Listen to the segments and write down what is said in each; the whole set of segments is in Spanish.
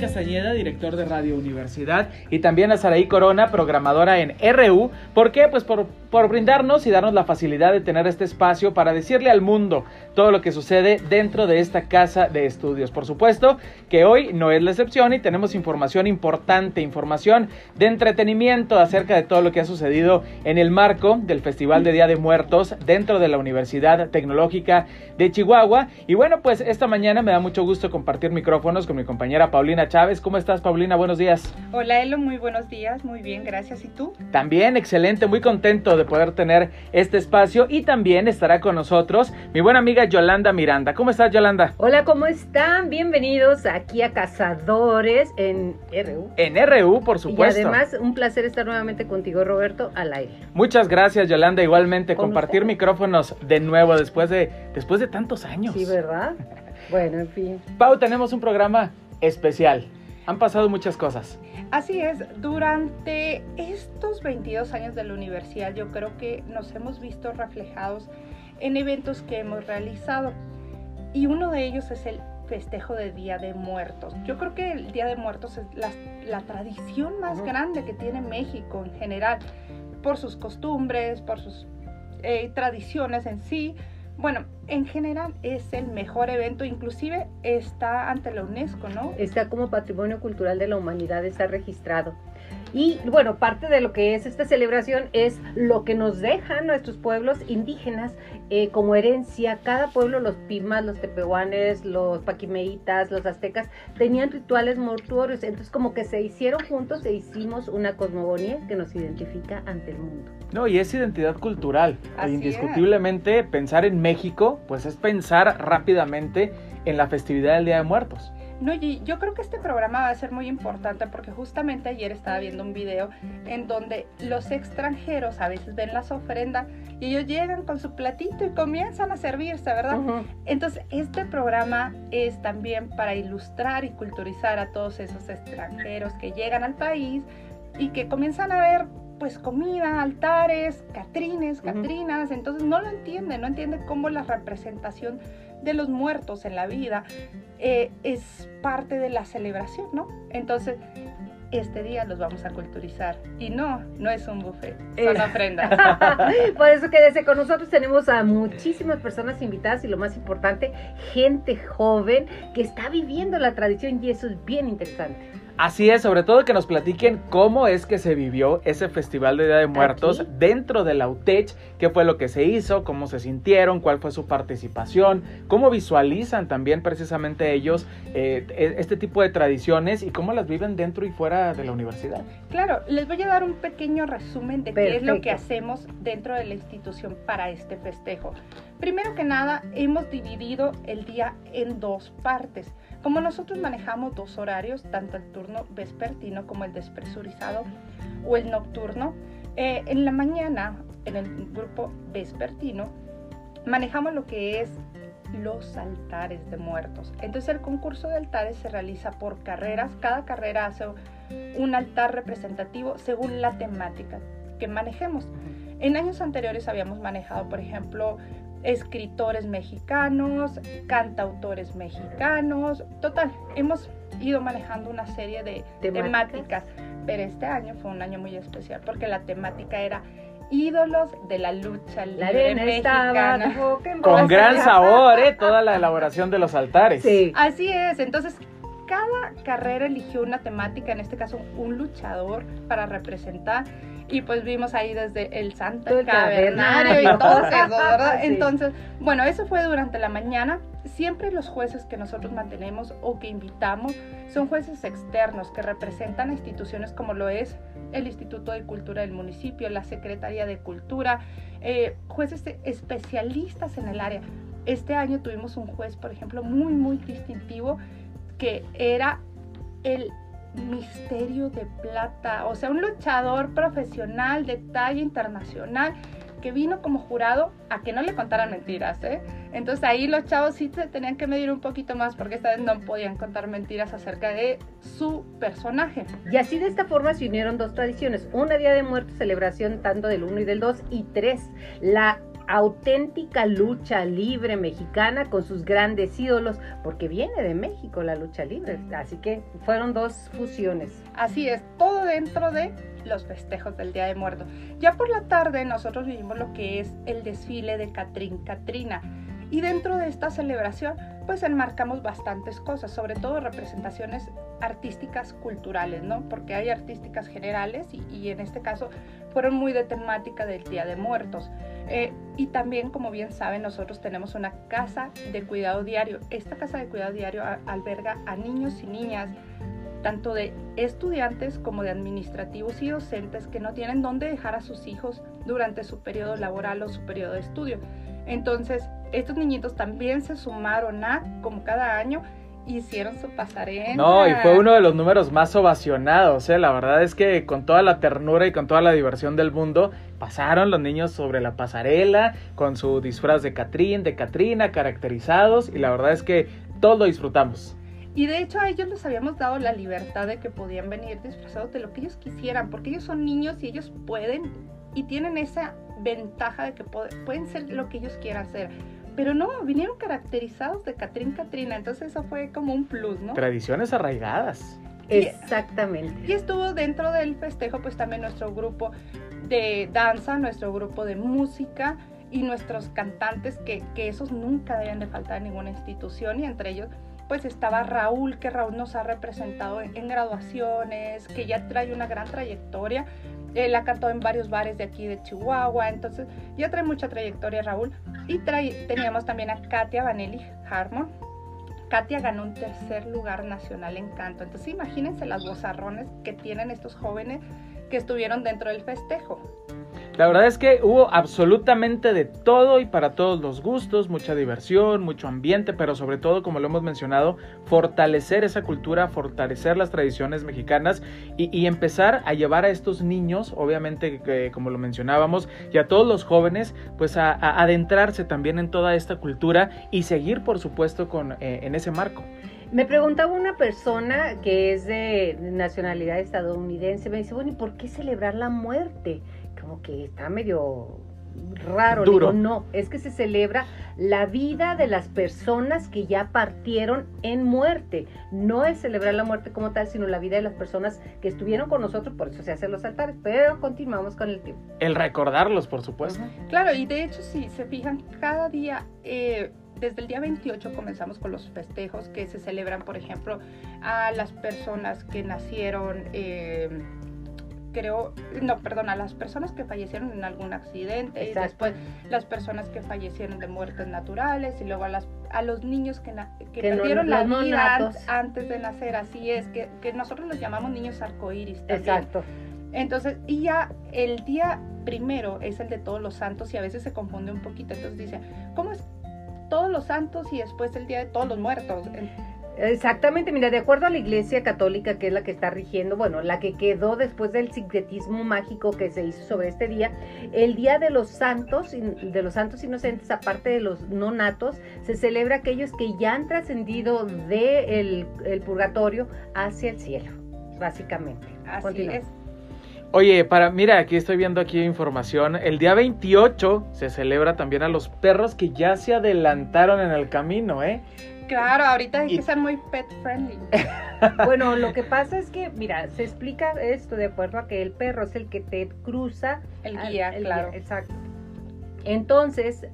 Castañeda, director de Radio Universidad, y también a Saraí Corona, programadora en RU. ¿Por qué? Pues por, por brindarnos y darnos la facilidad de tener este espacio para decirle al mundo todo lo que sucede dentro de esta casa de estudios. Por supuesto que hoy no es la excepción y tenemos información importante, información de entretenimiento acerca de todo lo que ha sucedido en el marco del Festival de Día de Muertos dentro de la Universidad Tecnológica de Chihuahua. Y bueno, pues esta mañana me da mucho gusto compartir micrófonos con mi compañera Paulina Chávez. ¿Cómo estás, Paulina? Buenos días. Hola, Elo, muy buenos días. Muy bien, gracias. ¿Y tú? También, excelente, muy contento de poder tener este espacio y también estará con nosotros mi buena amiga Yolanda Miranda. ¿Cómo estás, Yolanda? Hola, ¿cómo están? Bienvenidos aquí a Cazadores en RU. En RU, por supuesto. Y además, un placer estar nuevamente contigo, Roberto, al aire. Muchas gracias, Yolanda. Igualmente, compartir micrófonos de nuevo después de, después de tantos años. Sí, ¿verdad? Bueno, en fin. Pau, tenemos un programa especial. Han pasado muchas cosas. Así es, durante estos 22 años de la universidad yo creo que nos hemos visto reflejados en eventos que hemos realizado y uno de ellos es el festejo de Día de Muertos. Yo creo que el Día de Muertos es la, tradición más grande que tiene México en general, por sus costumbres, por sus eh, tradiciones en sí, bueno, en general es el mejor evento, inclusive está ante la UNESCO, ¿no? Está como Patrimonio Cultural de la Humanidad, está registrado. Y bueno, parte de lo que es esta celebración es lo que nos dejan nuestros pueblos indígenas eh, como herencia. Cada pueblo, los pimas, los tepehuanes, los paquimeitas, los aztecas, tenían rituales mortuorios. Entonces como que se hicieron juntos e hicimos una cosmogonía que nos identifica ante el mundo. No, y es identidad cultural. Indiscutiblemente pensar en México, pues es pensar rápidamente en la festividad del Día de Muertos. No, yo creo que este programa va a ser muy importante porque justamente ayer estaba viendo un video en donde los extranjeros a veces ven las ofrendas y ellos llegan con su platito y comienzan a servirse, ¿verdad? Entonces, este programa es también para ilustrar y culturizar a todos esos extranjeros que llegan al país y que comienzan a ver pues comida, altares, catrines, catrinas, entonces no lo entienden, no entienden cómo la representación de los muertos en la vida eh, es parte de la celebración, ¿no? Entonces, este día los vamos a culturizar. Y no, no es un buffet, son eh. ofrendas. Por eso quédese con nosotros. Tenemos a muchísimas personas invitadas y lo más importante, gente joven que está viviendo la tradición y eso es bien interesante. Así es, sobre todo que nos platiquen cómo es que se vivió ese Festival de Día de Muertos dentro de la UTECH, qué fue lo que se hizo, cómo se sintieron, cuál fue su participación, cómo visualizan también precisamente ellos eh, e, este tipo de tradiciones y cómo las viven dentro y fuera de la universidad. Claro, les voy a dar un pequeño resumen de qué es lo que hacemos dentro de la institución para este festejo. Primero que nada, hemos dividido el día en dos partes. Como nosotros manejamos dos horarios, tanto el turno vespertino como el despresurizado o el nocturno, eh, en la mañana, en el grupo vespertino, manejamos lo que es los altares de muertos. Entonces el concurso de altares se realiza por carreras, cada carrera hace un altar representativo según la temática que manejemos. En años anteriores habíamos manejado, por ejemplo, escritores mexicanos, cantautores mexicanos, total, hemos ido manejando una serie de ¿Temáticas? pero este año fue un año muy especial porque la temática era ídolos de la lucha libre mexicana. Con gran sabor, ¿eh? Toda la elaboración de los altares. Sí. Así es, entonces cada carrera eligió una temática, en este caso un luchador para representar y pues vimos ahí desde el Santo Cavernario y todo eso, ¿verdad? Entonces, bueno, eso fue durante la mañana. Siempre los jueces que nosotros mantenemos o que invitamos son jueces externos que representan instituciones como lo es el Instituto de Cultura del municipio, la Secretaría de Cultura, eh, jueces especialistas en el área. Este año tuvimos un juez, por ejemplo, muy, muy distintivo que era el Misterio de Plata, o sea, un luchador profesional de talla internacional que vino como jurado a que no le contaran mentiras, ¿eh? Entonces ahí los chavos sí se tenían que medir un poquito más porque esta vez no podían contar mentiras acerca de su personaje. Y así de esta forma se unieron dos tradiciones, una Día de Muertos, celebración tanto del 1 y del 2, y tres, la auténtica lucha libre mexicana con sus grandes ídolos, porque viene de México la lucha libre, así que fueron dos fusiones. Así es, todo dentro de los festejos del Día de Muertos. Ya por la tarde nosotros vivimos lo que es el desfile de Catrín Catrina. Y dentro de esta celebración, pues enmarcamos bastantes cosas, sobre todo representaciones artísticas culturales, ¿no? Porque hay artísticas generales y, en este caso fueron muy de temática del Día de Muertos. Eh, y también, como bien saben, nosotros tenemos una casa de cuidado diario. Esta casa de cuidado diario alberga a niños y niñas, tanto de estudiantes como de administrativos y docentes que no tienen dónde dejar a sus hijos durante su periodo laboral o su periodo de estudio. Entonces, estos niñitos también se sumaron a, como cada año, hicieron su pasarela. No, y fue uno de los números más ovacionados, ¿eh? La verdad es que con toda la ternura y con toda la diversión del mundo, pasaron los niños sobre la pasarela con su disfraz de Catrín, de Catrina, caracterizados, y la verdad es que todos lo disfrutamos. Y de hecho a ellos les habíamos dado la libertad de que podían venir disfrazados de lo que ellos quisieran, porque ellos son niños y ellos pueden y tienen esa ventaja de que pueden ser lo que ellos quieran ser. Pero no, vinieron caracterizados de Catrín Catrina, entonces eso fue como un plus, ¿no? Tradiciones arraigadas. Exactamente. Y estuvo dentro del festejo pues también nuestro grupo de danza, nuestro grupo de música y nuestros cantantes, que, que esos nunca deben de faltar en ninguna institución y entre ellos pues estaba Raúl, que Raúl nos ha representado en, graduaciones, que ya trae una gran trayectoria. Él ha cantado en varios bares de aquí de Chihuahua, entonces ya trae mucha trayectoria Raúl. Y teníamos también a Katia Vanelli Harmon. Katia ganó un tercer lugar nacional en canto. Entonces imagínense las bozarrones que tienen estos jóvenes que estuvieron dentro del festejo. La verdad es que hubo absolutamente de todo y para todos los gustos, mucha diversión, mucho ambiente, pero sobre todo, como lo hemos mencionado, fortalecer esa cultura, fortalecer las tradiciones mexicanas y, empezar a llevar a estos niños, obviamente, como lo mencionábamos, y a todos los jóvenes, pues a, adentrarse también en toda esta cultura y seguir, por supuesto, con, eh, en ese marco. Me preguntaba una persona que es de nacionalidad estadounidense, me dice, bueno, ¿y por qué celebrar la muerte? Como que está medio raro. Duro. no, es que se celebra la vida de las personas que ya partieron en muerte. No es celebrar la muerte como tal, sino la vida de las personas que estuvieron con nosotros, por eso se hacen los altares, pero continuamos con el tiempo. El recordarlos, por supuesto. Claro, y de hecho, si se fijan, cada día... Eh, desde el día 28 comenzamos con los festejos que se celebran, por ejemplo, a las personas que nacieron eh, creo, no, perdón, a las personas que fallecieron en algún accidente y después las personas que fallecieron de muertes naturales y luego a, las, a los niños que, que, perdieron la vida antes de nacer, así es, que, que nosotros los llamamos niños arcoíris. Exacto. Entonces, y ya el día primero es el de todos los santos y a veces se confunde un poquito, entonces dice, ¿cómo es todos los santos y después el día de todos los muertos? Exactamente, mira, de acuerdo a la Iglesia Católica, que es la que está rigiendo, bueno, la que quedó después del sincretismo mágico que se hizo sobre este día, el Día de los Santos, de los Santos Inocentes, aparte de los no natos, se celebra aquellos que ya han trascendido del el purgatorio hacia el cielo, básicamente. Así es. Oye, para, mira, aquí estoy viendo aquí información. El día 28 se celebra también a los perros que ya se adelantaron en el camino, ¿eh? Claro, ahorita hay que ser muy pet friendly. bueno, lo que pasa es que, mira, se explica esto de acuerdo a que el perro es el que te cruza. El guía, claro. exacto. Entonces,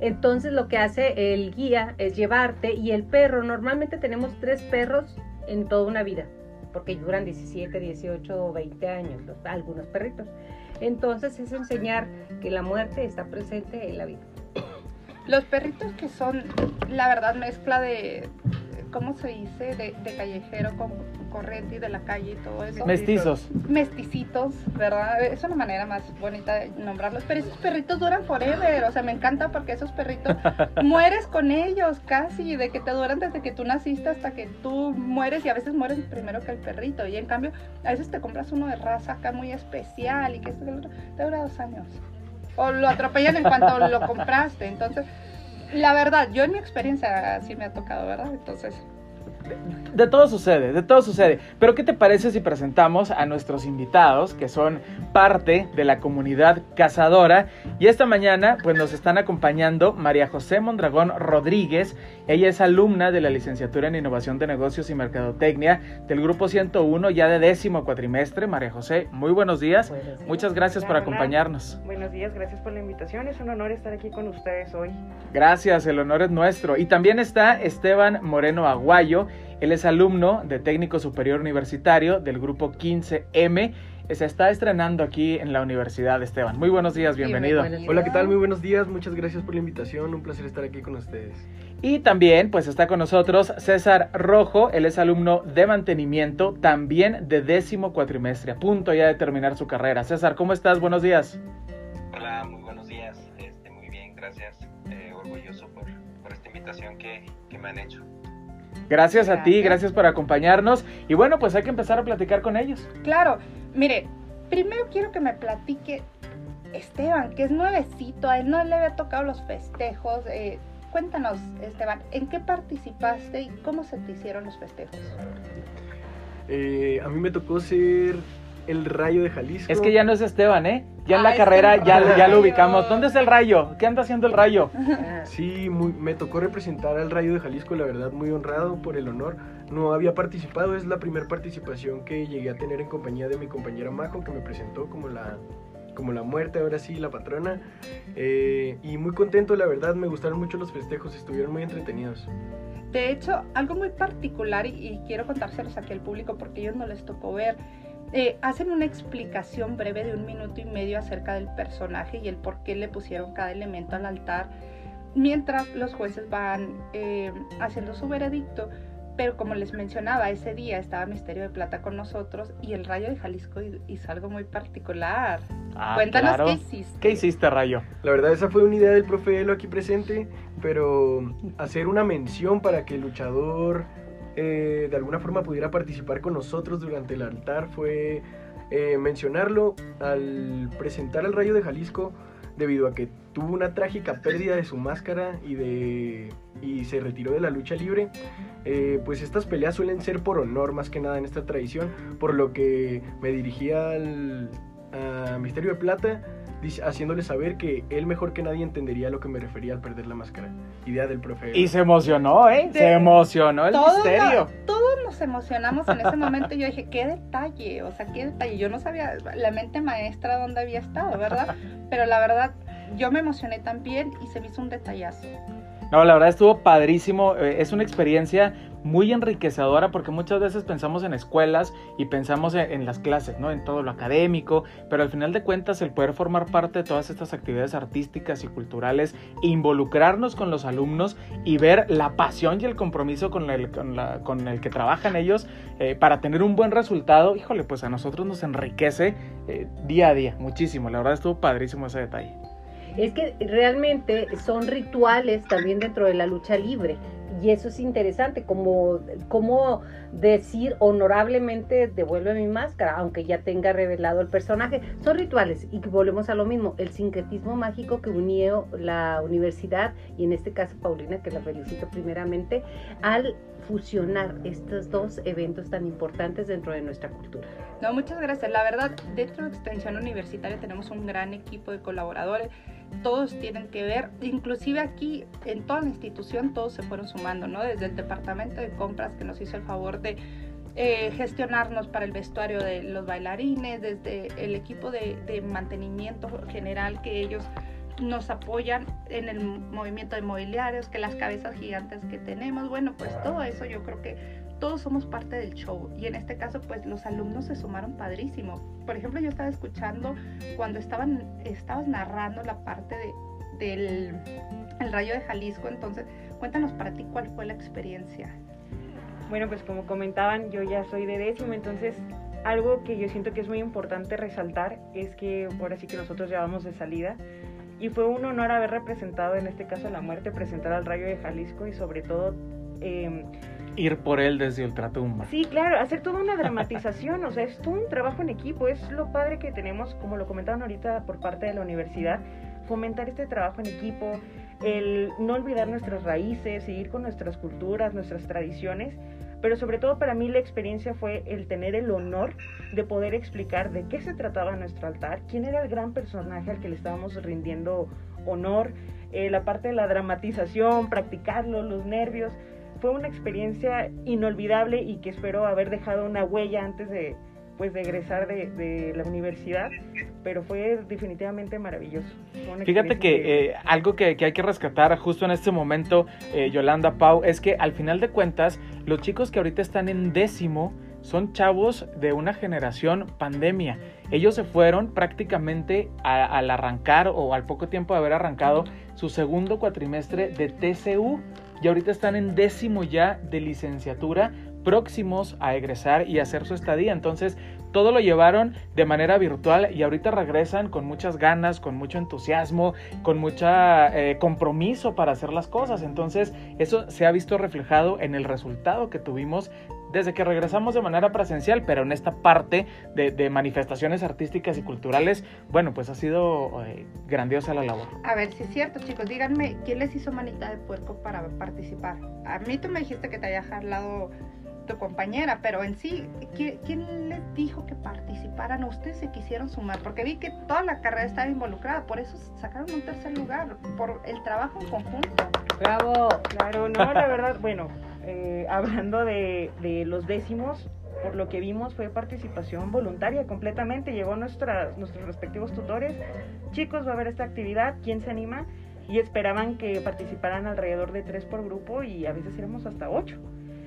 entonces lo que hace el guía es llevarte y el perro, normalmente tenemos tres perros en toda una vida, porque duran 17, 18 o 20 años, algunos perritos. Entonces es enseñar que la muerte está presente en la vida. Los perritos que son, la verdad, mezcla de, ¿cómo se dice? De, callejero con corriente y de la calle y todo eso. Mestizos. Mesticitos, ¿verdad? Es una manera más bonita de nombrarlos. Pero esos perritos duran forever. O sea, me encanta porque esos perritos mueres con ellos casi. De que te duran desde que tú naciste hasta que tú mueres. Y a veces mueres primero que el perrito. Y en cambio, a veces te compras uno de raza acá muy especial y que esto te dura dos años o lo atropellan en cuanto lo compraste. Entonces, la verdad, yo en mi experiencia sí me ha tocado, ¿verdad? Entonces, de, todo sucede, de todo sucede. Pero ¿qué te parece si presentamos a nuestros invitados, que son parte de la comunidad cazadora? Y esta mañana, pues nos están acompañando María José Mondragón Rodríguez. Ella es alumna de la licenciatura en Innovación de Negocios y Mercadotecnia del Grupo 101, ya de décimo cuatrimestre. María José, muy buenos días. Muchas gracias por acompañarnos. Buenos días, gracias por la invitación. Es un honor estar aquí con ustedes hoy. Gracias, el honor es nuestro. Y también está Esteban Moreno Aguayo. Él es alumno de técnico superior universitario del grupo 15M. Se está estrenando aquí en la universidad, Esteban. Muy buenos días, bienvenido. Hola, ¿qué tal? Muy buenos días, muchas gracias por la invitación, un placer estar aquí con ustedes. Y también, pues está con nosotros César Rojo, él es alumno de mantenimiento, también de décimo cuatrimestre, a punto ya de terminar su carrera. César, ¿cómo estás? Buenos días. Hola, muy buenos días, este, muy bien, gracias, eh, orgulloso por, esta invitación que me han hecho. Gracias a ti, gracias por acompañarnos. Y bueno, pues hay que empezar a platicar con ellos. Claro, mire, primero quiero que me platique Esteban, que es nuevecito, a él no le había tocado los festejos. Eh, cuéntanos, Esteban, ¿en qué participaste y cómo se te hicieron los festejos? Eh, a mí me tocó ser el rayo de Jalisco. Es que ya no es Esteban, ¿eh? Ya en la carrera ya, ya lo ubicamos. ¿Dónde es el rayo? ¿Qué anda haciendo el rayo? Sí, me tocó representar al rayo de Jalisco, la verdad, muy honrado por el honor. No había participado, es la primera participación que llegué a tener en compañía de mi compañera Majo, que me presentó como la, como la muerte, ahora sí, la patrona. Eh, y muy contento, la verdad, me gustaron mucho los festejos, estuvieron muy entretenidos. De hecho, algo muy particular, y, y quiero contárselos aquí al público porque ellos no les tocó ver, eh, hacen una explicación breve de un minuto y medio acerca del personaje y el por qué le pusieron cada elemento al altar, mientras los jueces van eh, haciendo su veredicto. Pero como les mencionaba, ese día estaba Misterio de Plata con nosotros y el Rayo de Jalisco hizo algo muy particular. Ah, Cuéntanos qué hiciste. ¿Qué hiciste, Rayo? La verdad, esa fue una idea del profe Elo aquí presente, pero hacer una mención para que el luchador eh, de alguna forma pudiera participar con nosotros durante el altar fue eh, mencionarlo al presentar al Rayo de Jalisco debido a que tuvo una trágica pérdida de su máscara y, de, y se retiró de la lucha libre, eh, pues estas peleas suelen ser por honor más que nada en esta tradición, por lo que me dirigía al Misterio de Plata haciéndole saber que él mejor que nadie entendería a lo que me refería al perder la máscara. Idea del profe. Y se emocionó, ¿eh? se emocionó el misterio. todos nos emocionamos en ese momento. Yo dije, qué detalle, o sea, qué detalle. Yo no sabía la mente maestra dónde había estado, ¿verdad? Pero la verdad, yo me emocioné también y se me hizo un detallazo. No, la verdad estuvo padrísimo. Eh, es una experiencia muy enriquecedora porque muchas veces pensamos en escuelas y pensamos en, las clases, ¿no? En todo lo académico, pero al final de cuentas el poder formar parte de todas estas actividades artísticas y culturales, involucrarnos con los alumnos y ver la pasión y el compromiso con el, con el que trabajan ellos eh, para tener un buen resultado, híjole, pues a nosotros nos enriquece eh, día a día, muchísimo. La verdad estuvo padrísimo ese detalle. Es que realmente son rituales también dentro de la lucha libre y eso es interesante, como, como decir honorablemente devuelve mi máscara, aunque ya tenga revelado el personaje. Son rituales y volvemos a lo mismo, el sincretismo mágico que unió la universidad y en este caso Paulina, que la felicito primeramente, al fusionar estos dos eventos tan importantes dentro de nuestra cultura. No, muchas gracias. La verdad, dentro de Extensión Universitaria tenemos un gran equipo de colaboradores todos tienen que ver, inclusive aquí en toda la institución todos se fueron sumando, ¿no? Desde el departamento de compras que nos hizo el favor de eh, gestionarnos para el vestuario de los bailarines, desde el equipo de, de mantenimiento general que ellos nos apoyan en el movimiento de mobiliarios, que las cabezas gigantes que tenemos, bueno, pues todo eso yo creo que todos somos parte del show y en este caso pues los alumnos se sumaron padrísimo. Por ejemplo, yo estaba escuchando cuando estaban, estabas narrando la parte de, del el rayo de Jalisco, entonces cuéntanos para ti cuál fue la experiencia. Bueno, pues como comentaban, yo ya soy de décimo, entonces algo que yo siento que es muy importante resaltar es que ahora sí que nosotros llevamos de salida y fue un honor haber representado en este caso la muerte, presentar al rayo de Jalisco y sobre todo... Eh, ir por él desde ultratumba. Sí, claro, hacer toda una dramatización, o sea, es todo un trabajo en equipo, es lo padre que tenemos, como lo comentaban ahorita por parte de la universidad, fomentar este trabajo en equipo, el no olvidar nuestras raíces, seguir con nuestras culturas, nuestras tradiciones, pero sobre todo para mí la experiencia fue el tener el honor de poder explicar de qué se trataba nuestro altar, quién era el gran personaje al que le estábamos rindiendo honor, eh, la parte de la dramatización, practicarlo, los nervios. Fue una experiencia inolvidable y que espero haber dejado una huella antes de, pues de egresar de, la universidad, pero fue definitivamente maravilloso. Fíjate que eh, algo que, hay que rescatar justo en este momento, eh, Yolanda Pau, es que al final de cuentas, los chicos que ahorita están en décimo son chavos de una generación pandemia. Ellos se fueron prácticamente al arrancar o al poco tiempo de haber arrancado su segundo cuatrimestre de TCU y ahorita están en décimo ya de licenciatura próximos a egresar y hacer su estadía. Entonces, todo lo llevaron de manera virtual y ahorita regresan con muchas ganas, con mucho entusiasmo, con mucho eh, compromiso para hacer las cosas. Entonces, eso se ha visto reflejado en el resultado que tuvimos desde que regresamos de manera presencial, pero en esta parte de, manifestaciones artísticas y culturales, bueno, pues ha sido eh, grandiosa la labor. A ver, si es cierto, chicos, díganme, ¿quién les hizo manita de puerco para participar? A mí tú me dijiste que te había jalado tu compañera, pero en sí, ¿quién les dijo que participaran? Ustedes se quisieron sumar, porque vi que toda la carrera estaba involucrada, por eso sacaron un tercer lugar, por el trabajo en conjunto. Bravo, claro, no, la verdad, bueno, eh, hablando de, de, los décimos, por lo que vimos fue participación voluntaria completamente, llegó nuestras, nuestros respectivos tutores, chicos, va a haber esta actividad, ¿quién se anima? Y esperaban que participaran alrededor de tres por grupo y a veces éramos hasta ocho.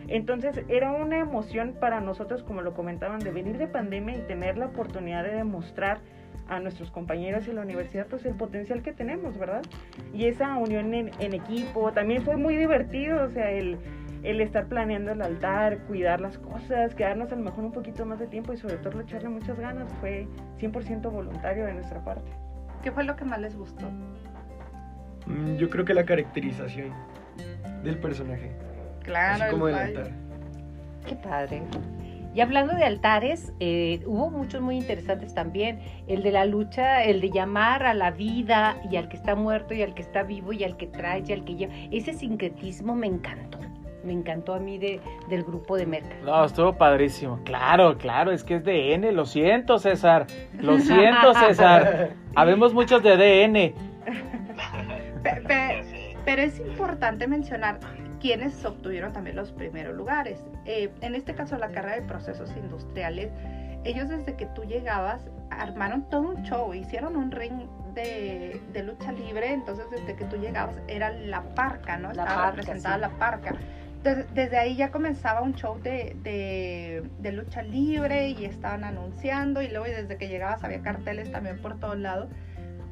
Entonces era una emoción para nosotros, como lo comentaban, de venir de pandemia y tener la oportunidad de demostrar a nuestros compañeros y la universidad pues el potencial que tenemos, ¿verdad? Y esa unión en, equipo también fue muy divertido, o sea, el, el, estar planeando el altar, cuidar las cosas, quedarnos a lo mejor un poquito más de tiempo y sobre todo echarle muchas ganas, fue 100% voluntario de nuestra parte. ¿Qué fue lo que más les gustó? Mm, yo creo que la caracterización del personaje. Claro, como el altar. Qué padre. Y hablando de altares, eh, hubo muchos muy interesantes también. El de la lucha, el de llamar a la vida y al que está muerto y al que está vivo y al que trae y al que lleva. Ese sincretismo me encantó. Me encantó a mí de, del grupo de Merca. No, estuvo padrísimo. Claro, claro, es que es DN. Lo siento, César. Lo siento, César. Habemos muchos de DN. pero es importante mencionar quienes obtuvieron también los primeros lugares. Eh, en este caso, la carrera de procesos industriales, ellos desde que tú llegabas armaron todo un show, hicieron un ring de, lucha libre, entonces desde que tú llegabas era la parca, ¿no? Estaba representada la parca. Entonces, desde ahí ya comenzaba un show de, de, lucha libre y estaban anunciando y luego desde que llegabas había carteles también por todos lados.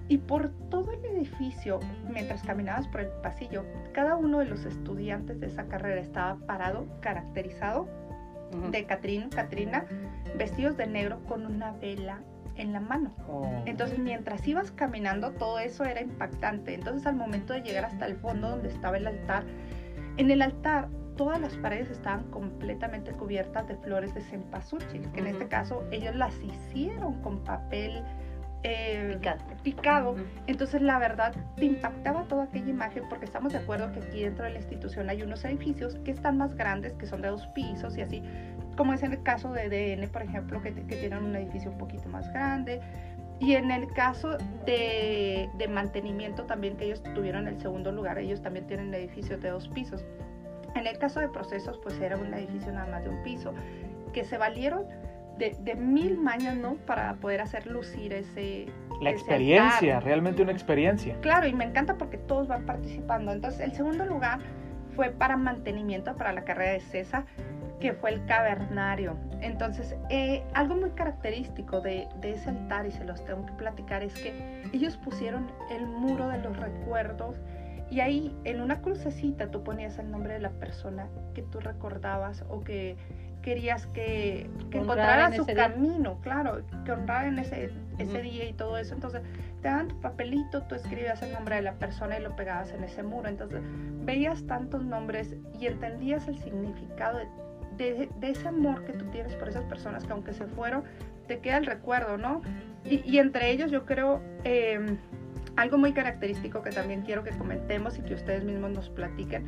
Y por todo el edificio, mientras caminabas por el pasillo, cada uno de los estudiantes de esa carrera estaba parado, caracterizado de Catrín, Catrina, vestidos de negro con una vela en la mano. Oh. Entonces, mientras ibas caminando, todo eso era impactante. Entonces, al momento de llegar hasta el fondo donde estaba el altar, en el altar todas las paredes estaban completamente cubiertas de flores de cempasúchil, que en este caso ellos las hicieron con papel eh, picado. Entonces, la verdad, te impactaba toda aquella imagen porque estamos de acuerdo que aquí dentro de la institución hay unos edificios que están más grandes, que son de dos pisos y así, como es en el caso de DN, por ejemplo, que, tienen un edificio un poquito más grande. Y en el caso de, de, mantenimiento también, que ellos tuvieron el segundo lugar, ellos también tienen edificios de dos pisos. En el caso de procesos, pues era un edificio nada más de un piso, que se valieron de, mil mañas, ¿no? Para poder hacer lucir ese... La experiencia, realmente una experiencia. Claro, y me encanta porque todos van participando. Entonces, el segundo lugar fue para mantenimiento para la carrera de CESA, que fue el cavernario. Entonces, eh, algo muy característico de, de, ese altar, y se los tengo que platicar, es que ellos pusieron el muro de los recuerdos y ahí en una crucecita tú ponías el nombre de la persona que tú recordabas o que querías que, que encontrara su camino, claro, que honrara en ese, ese día y todo eso. Entonces, te daban tu papelito, tú escribías el nombre de la persona y lo pegabas en ese muro. Entonces, veías tantos nombres y entendías el significado de, de, ese amor que tú tienes por esas personas que aunque se fueron, te queda el recuerdo, ¿no? Y, y entre ellos yo creo... Eh, algo muy característico que también quiero que comentemos y que ustedes mismos nos platiquen.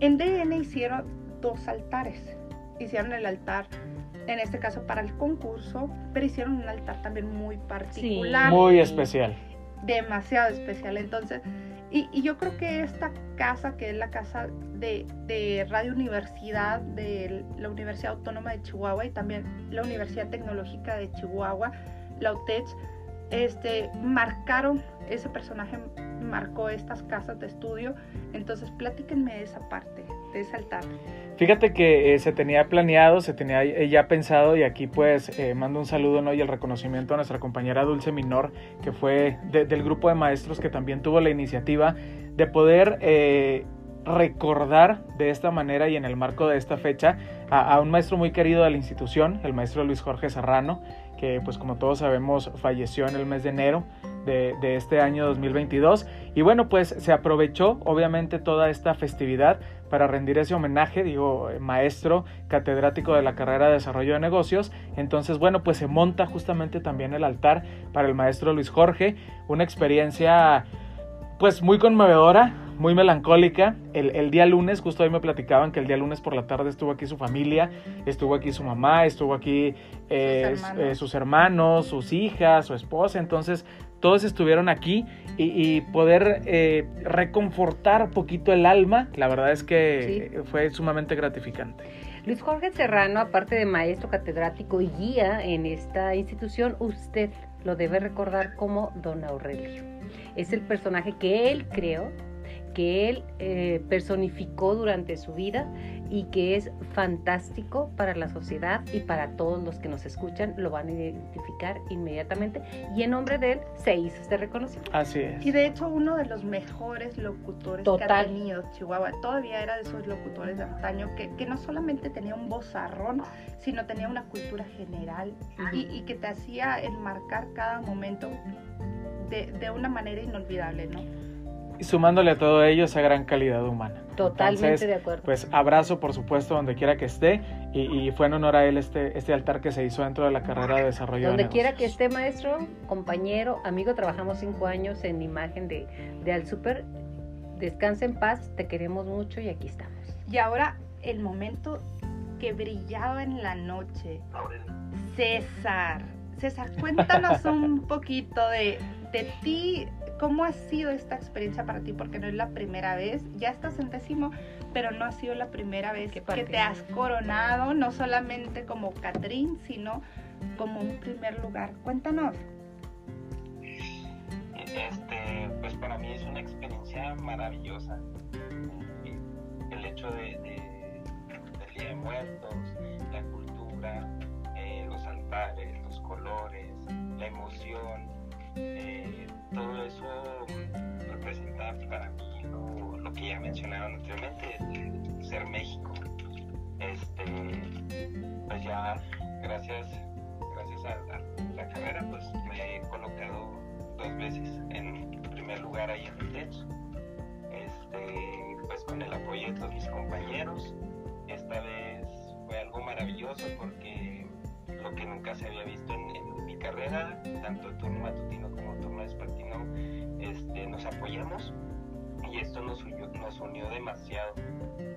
En DN hicieron dos altares. Hicieron el altar, en este caso para el concurso, pero hicieron un altar también muy particular. muy especial. Demasiado especial. Entonces, y, yo creo que esta casa, que es la casa de, de, Radio Universidad, de la Universidad Autónoma de Chihuahua y también la Universidad Tecnológica de Chihuahua, la UTECH, este, marcaron, ese personaje marcó estas casas de estudio. Entonces, platíquenme de esa parte, de ese altar. Fíjate que eh, se tenía planeado, se tenía ya pensado y aquí pues eh, mando un saludo ¿no? y el reconocimiento a nuestra compañera Dulce Minor, que fue del grupo de maestros que también tuvo la iniciativa de poder eh, recordar de esta manera y en el marco de esta fecha a, un maestro muy querido de la institución, el maestro Luis Jorge Serrano, que pues como todos sabemos falleció en el mes de enero de, este año 2022. Y bueno, pues se aprovechó obviamente toda esta festividad para rendir ese homenaje, digo, maestro catedrático de la carrera de desarrollo de negocios. Entonces, bueno, pues se monta justamente también el altar para el maestro Luis Jorge, una experiencia pues muy conmovedora, muy melancólica. El, día lunes, justo hoy me platicaban que el día lunes por la tarde estuvo aquí su familia, estuvo aquí su mamá, estuvo aquí eh, sus, hermanos. sus, hijas, su esposa. Entonces, todos estuvieron aquí y, poder eh, reconfortar poquito el alma, la verdad es que fue sumamente gratificante. Luis Jorge Serrano, aparte de maestro catedrático y guía en esta institución, usted lo debe recordar como Don Aurelio. Es el personaje que él creó que él eh, personificó durante su vida y que es fantástico para la sociedad y para todos los que nos escuchan, lo van a identificar inmediatamente y en nombre de él se hizo este reconocimiento. Así es. Y de hecho uno de los mejores locutores que ha tenido Chihuahua, todavía era de esos locutores de antaño que, que no solamente tenía un vozarrón, sino tenía una cultura general y, y, que te hacía enmarcar cada momento de, de una manera inolvidable, ¿no? Y sumándole a todo ello esa gran calidad humana. Totalmente de acuerdo. Pues abrazo, por supuesto, donde quiera que esté, y, fue en honor a él este, este altar que se hizo dentro de la carrera de desarrollo. Donde quiera que esté, maestro, compañero, amigo, trabajamos cinco años en imagen de, de Al Super. Descansa en paz, te queremos mucho y aquí estamos. Y ahora el momento que brillaba en la noche. César. César, cuéntanos un poquito de, de ti, ¿Cómo ha sido esta experiencia para ti? Porque no es la primera vez, ya estás en décimo, pero no ha sido la primera vez que te has coronado, no solamente como Catrín, sino como un primer lugar. Cuéntanos. Este, pues para mí es una experiencia maravillosa. El hecho de, del Día de Muertos, la cultura, eh, los altares, los colores, la emoción. Eh, todo eso representa para mí lo, que ya mencionaron anteriormente, ser México. Este, pues ya gracias, gracias a, la carrera, pues me he colocado dos veces en primer lugar ahí en el techo. Este, pues con el apoyo de todos mis compañeros. Esta vez fue algo maravilloso porque lo que nunca se había visto en, mi carrera, tanto el turno matutino como el turno vespertino, este, nos apoyamos y esto nos unió, nos unió demasiado.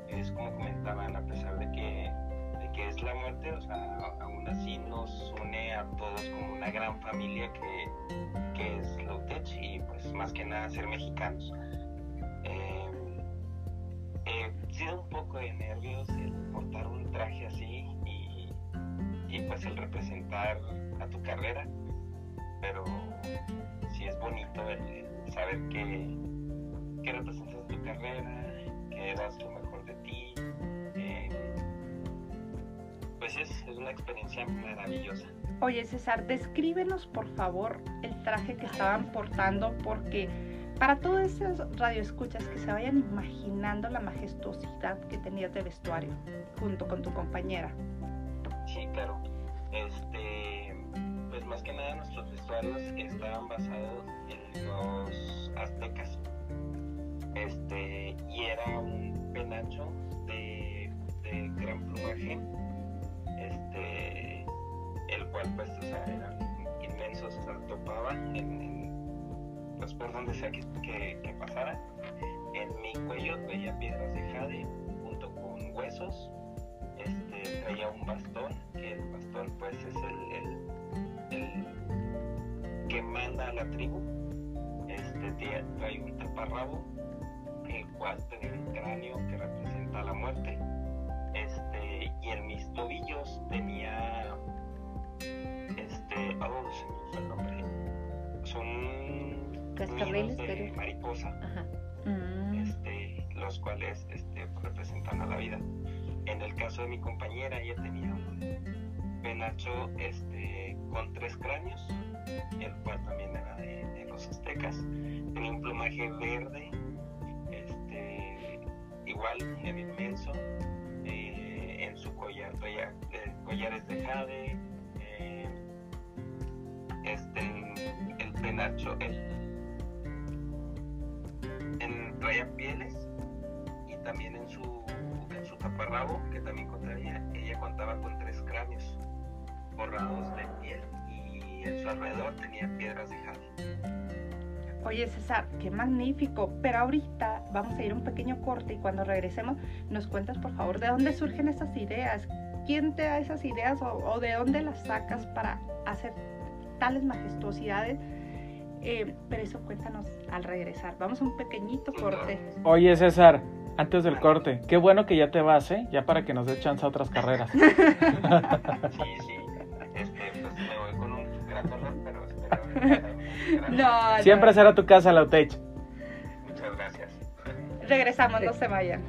Es como comentaban, a pesar de que, de que es la muerte, o sea, aún así nos une a todos como una gran familia que, que es Lotech y pues más que nada ser mexicanos. Eh, sido un poco de nervios el portar un traje así y pues el representar a tu carrera, pero sí es bonito el, saber que, que, representas tu carrera, que das lo mejor de ti. Pues es, es una experiencia maravillosa. Oye César, descríbenos por favor el traje que estaban portando porque para todos esos radioescuchas que se vayan imaginando la majestuosidad que tenías de vestuario junto con tu compañera. Claro. Este, pues más que nada nuestros vestuarios estaban basados en los aztecas. Este, y era un penacho de, gran plumaje, este, el cual pues o sea, era inmenso, se topaba en, pues por donde sea que, que, pasara. En mi cuello traía piedras de jade junto con huesos. Traía un bastón, que el bastón pues es el, el, que manda a la tribu. Este, trae un taparrabo, el cual tenía un cráneo que representa la muerte. Este, y en mis tobillos tenía este, oh, se me el nombre. Son cascabeles de mariposa, mm. este, los cuales este, representan a la vida. En el caso de mi compañera, ella tenía un penacho este, con tres cráneos, el cual también era de, los aztecas. Tenía un plumaje verde, este, igual, inmenso. Eh, en su collar traía eh, collares de jade, este, el penacho, el, en raya pieles y también en su, en su taparrabo, que también contaría, ella contaba con tres cráneos borrados de piel y en su alrededor tenía piedras de jade. Oye César, qué magnífico, pero ahorita vamos a ir un pequeño corte y cuando regresemos nos cuentas por favor de dónde surgen esas ideas, quién te da esas ideas o, o de dónde las sacas para hacer tales majestuosidades. Eh, pero eso cuéntanos al regresar. Vamos a un pequeñito corte. Oye, César, antes del corte, qué bueno que ya te vas, ¿eh? Ya para que nos dé chance a otras carreras. sí, sí. Este, pues me voy con un gran dolor, pero espero. no, Siempre será tu casa, Lautech. Muchas gracias. Regresamos, no se vayan.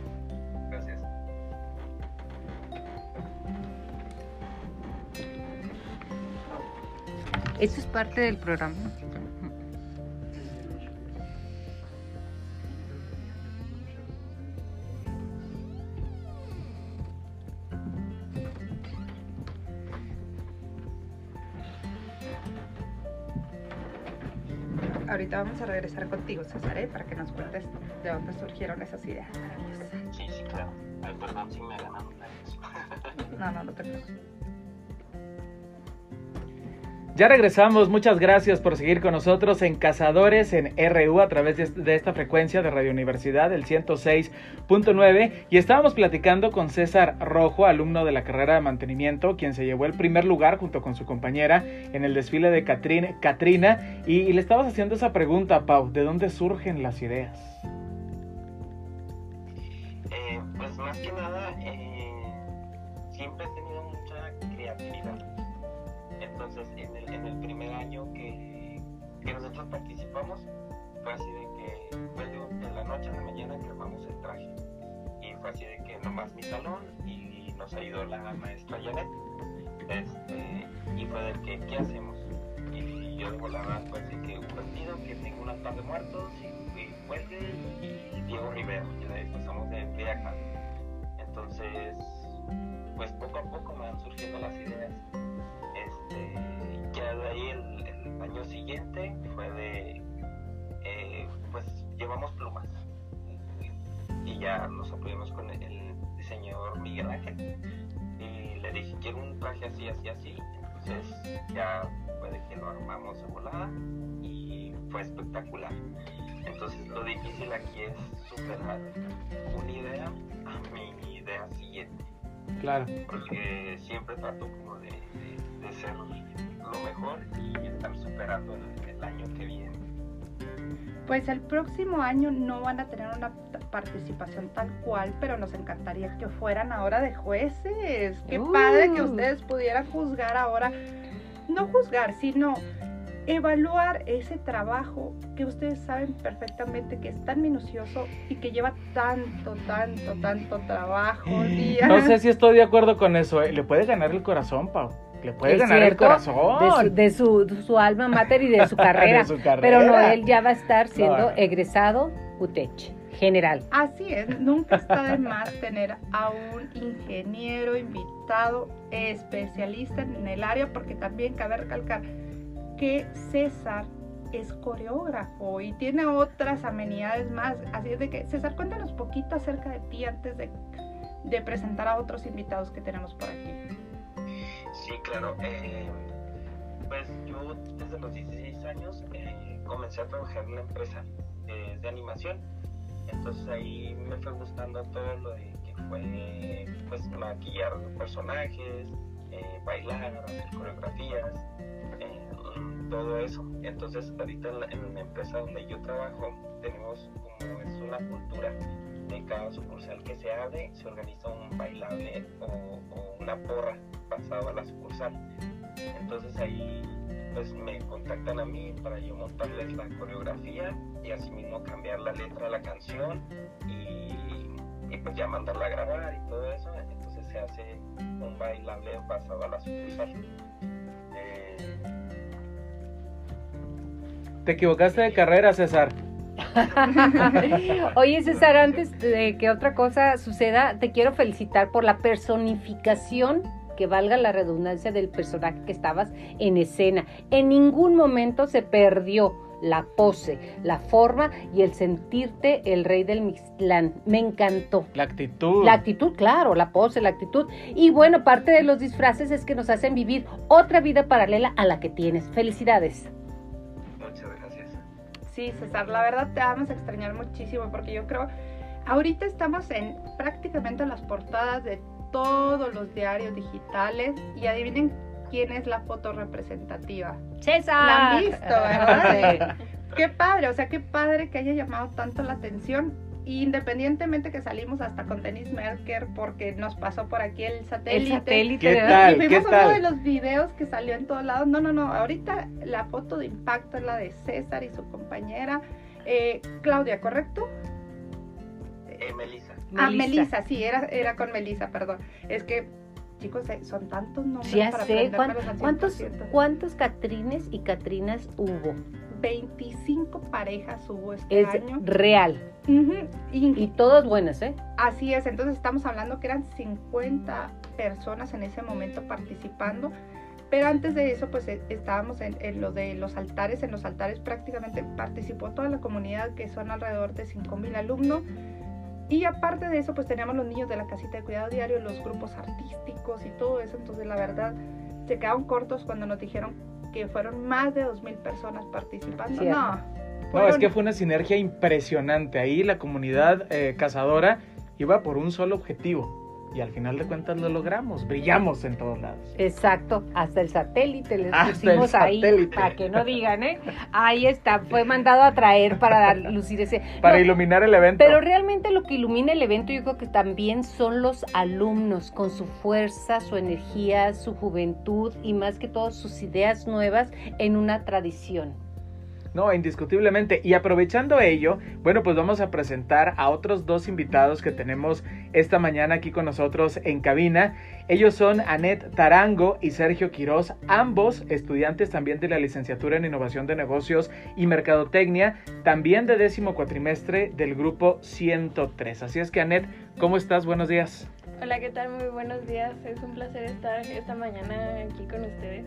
Eso es parte del programa. Ahorita vamos a regresar contigo, César, ¿eh? para que nos cuentes de dónde surgieron esas ideas. Sí, sí, claro. Ay, perdón si me ganaron. No, no, no te preocupes. Ya regresamos, muchas gracias por seguir con nosotros en Cazadores en RU a través de, esta frecuencia de Radio Universidad, el 106.9. Y estábamos platicando con César Rojo, alumno de la carrera de mantenimiento, quien se llevó el primer lugar junto con su compañera en el desfile de Katrina. Y, le estabas haciendo esa pregunta, Pau, ¿de dónde surgen las ideas? Eh, pues más que nada, eh, siempre he tenido mucha creatividad entonces, en en el primer año que, que, nosotros participamos, fue así de que fue de, la noche a la mañana que armamos el traje. Y fue así de que nomás mi salón y nos ayudó la maestra Janet. Este, y fue de que, ¿qué hacemos? Y yo de volada, pues de que un partido que tengo un altar de muertos y, y y, Diego Rivera, y de ahí somos de Viaja. Entonces, pues poco a poco me van surgiendo las ideas este, ahí el, año siguiente fue de, eh, pues llevamos plumas y ya nos apoyamos con el, diseñador Miguel Ángel y le dije quiero un traje así, así, así, entonces ya puede que lo armamos de volada y fue espectacular. Entonces lo difícil aquí es superar una idea a mi idea siguiente. Claro. Porque siempre trato como de de ser lo mejor y estar superando el, el año que viene. Pues el próximo año no van a tener una participación tal cual, pero nos encantaría que fueran ahora de jueces. Qué padre que uh. ustedes pudieran juzgar ahora, no juzgar, sino evaluar ese trabajo que ustedes saben perfectamente que es tan minucioso y que lleva tanto, tanto, tanto trabajo. No sé si estoy de acuerdo con eso. ¿eh? Le puede ganar el corazón, Pau le puede ganar el corazón. De, su, de su, alma mater y de su, carrera, Pero no, él ya va a estar siendo egresado UTECH general. Así es, nunca está de más tener a un ingeniero invitado especialista en el área, porque también cabe recalcar que César es coreógrafo y tiene otras amenidades más. Así es de que, César, cuéntanos poquito acerca de ti antes de, de presentar a otros invitados que tenemos por aquí. Sí, claro. Eh, Pues yo desde los 16 años eh, comencé a trabajar en una empresa de animación. Entonces ahí me fue gustando todo lo de que fue pues maquillar personajes, eh, bailar, hacer coreografías, eh, todo eso. Entonces ahorita en la, en la, empresa donde yo trabajo tenemos como es una cultura de cada sucursal que se abre, se organiza un bailable o, o una porra pasado a la sucursal. Entonces ahí pues me contactan a mí para yo montarles la coreografía y asimismo cambiar la letra de la canción y, y pues ya mandarla a grabar y todo eso. Entonces se hace un bailable pasado a la sucursal. Eh... Te equivocaste de carrera, César. Oye, César, antes de que otra cosa suceda, te quiero felicitar por la personificación que valga la redundancia del personaje que estabas en escena. En ningún momento se perdió la pose, la forma y el sentirte el rey del Mixtlán. Me encantó. La actitud. La actitud, claro, la pose, la actitud. Y bueno, parte de los disfraces es que nos hacen vivir otra vida paralela a la que tienes. Felicidades. Sí, César, la verdad te vamos a extrañar muchísimo porque yo creo, ahorita estamos en prácticamente las portadas de todos los diarios digitales y adivinen quién es la foto representativa. César. La han visto, ¿verdad? qué padre, o sea, qué padre que haya llamado tanto la atención. Independientemente que salimos hasta con Dennis Merker porque nos pasó por aquí el satélite. El satélite. ¿Qué tal? Y vimos ¿Qué tal? uno de los videos que salió en todos lados. No, no, no. Ahorita la foto de impacto es la de César y su compañera eh, Claudia, ¿correcto? Eh, Melissa. Ah, Melissa, sí, era, era con Melissa, perdón. Es que, chicos, eh, son tantos nombres Ya para sé, ¿cuán- aprendérmelos al ¿cuántos, 100%. ¿cuántos Catrines y Catrinas hubo? 25 parejas hubo este Es año. real. Ujú, y Y todas buenas, ¿eh? así es, entonces estamos hablando que eran 50 personas en ese momento participando. Pero antes de eso, pues eh, estábamos en, en lo de los altares. En los altares prácticamente participó toda la comunidad, que son alrededor de 5.000 alumnos. Y aparte de eso, pues teníamos los niños de la casita de cuidado diario, los grupos artísticos y todo eso. Entonces, la verdad, se quedaron cortos cuando nos dijeron que fueron más de 2.000 personas participando. Cierto. No, No, es que fue una sinergia impresionante. Ahí la comunidad eh, cazadora iba por un solo objetivo. Y al final de cuentas lo logramos. Brillamos en todos lados. Exacto, hasta el satélite les Hasta pusimos ahí, para que no digan, ¿eh? Ahí está, fue mandado a traer para dar, lucir ese... Para No, iluminar el evento. Pero realmente lo que ilumina el evento yo creo que también son los alumnos con su fuerza, su energía, su juventud y más que todo sus ideas nuevas en una tradición. No, indiscutiblemente. Y aprovechando ello, bueno, pues vamos a presentar a otros dos invitados que tenemos esta mañana aquí con nosotros en cabina. Ellos son Anet Tarango y Sergio Quirós, ambos estudiantes también de la licenciatura en Innovación de Negocios y Mercadotecnia, también de décimo cuatrimestre del grupo 103. Así es que Anet, ¿cómo estás? Buenos días. Hola, ¿qué tal? Muy buenos días. Es un placer estar esta mañana aquí con ustedes.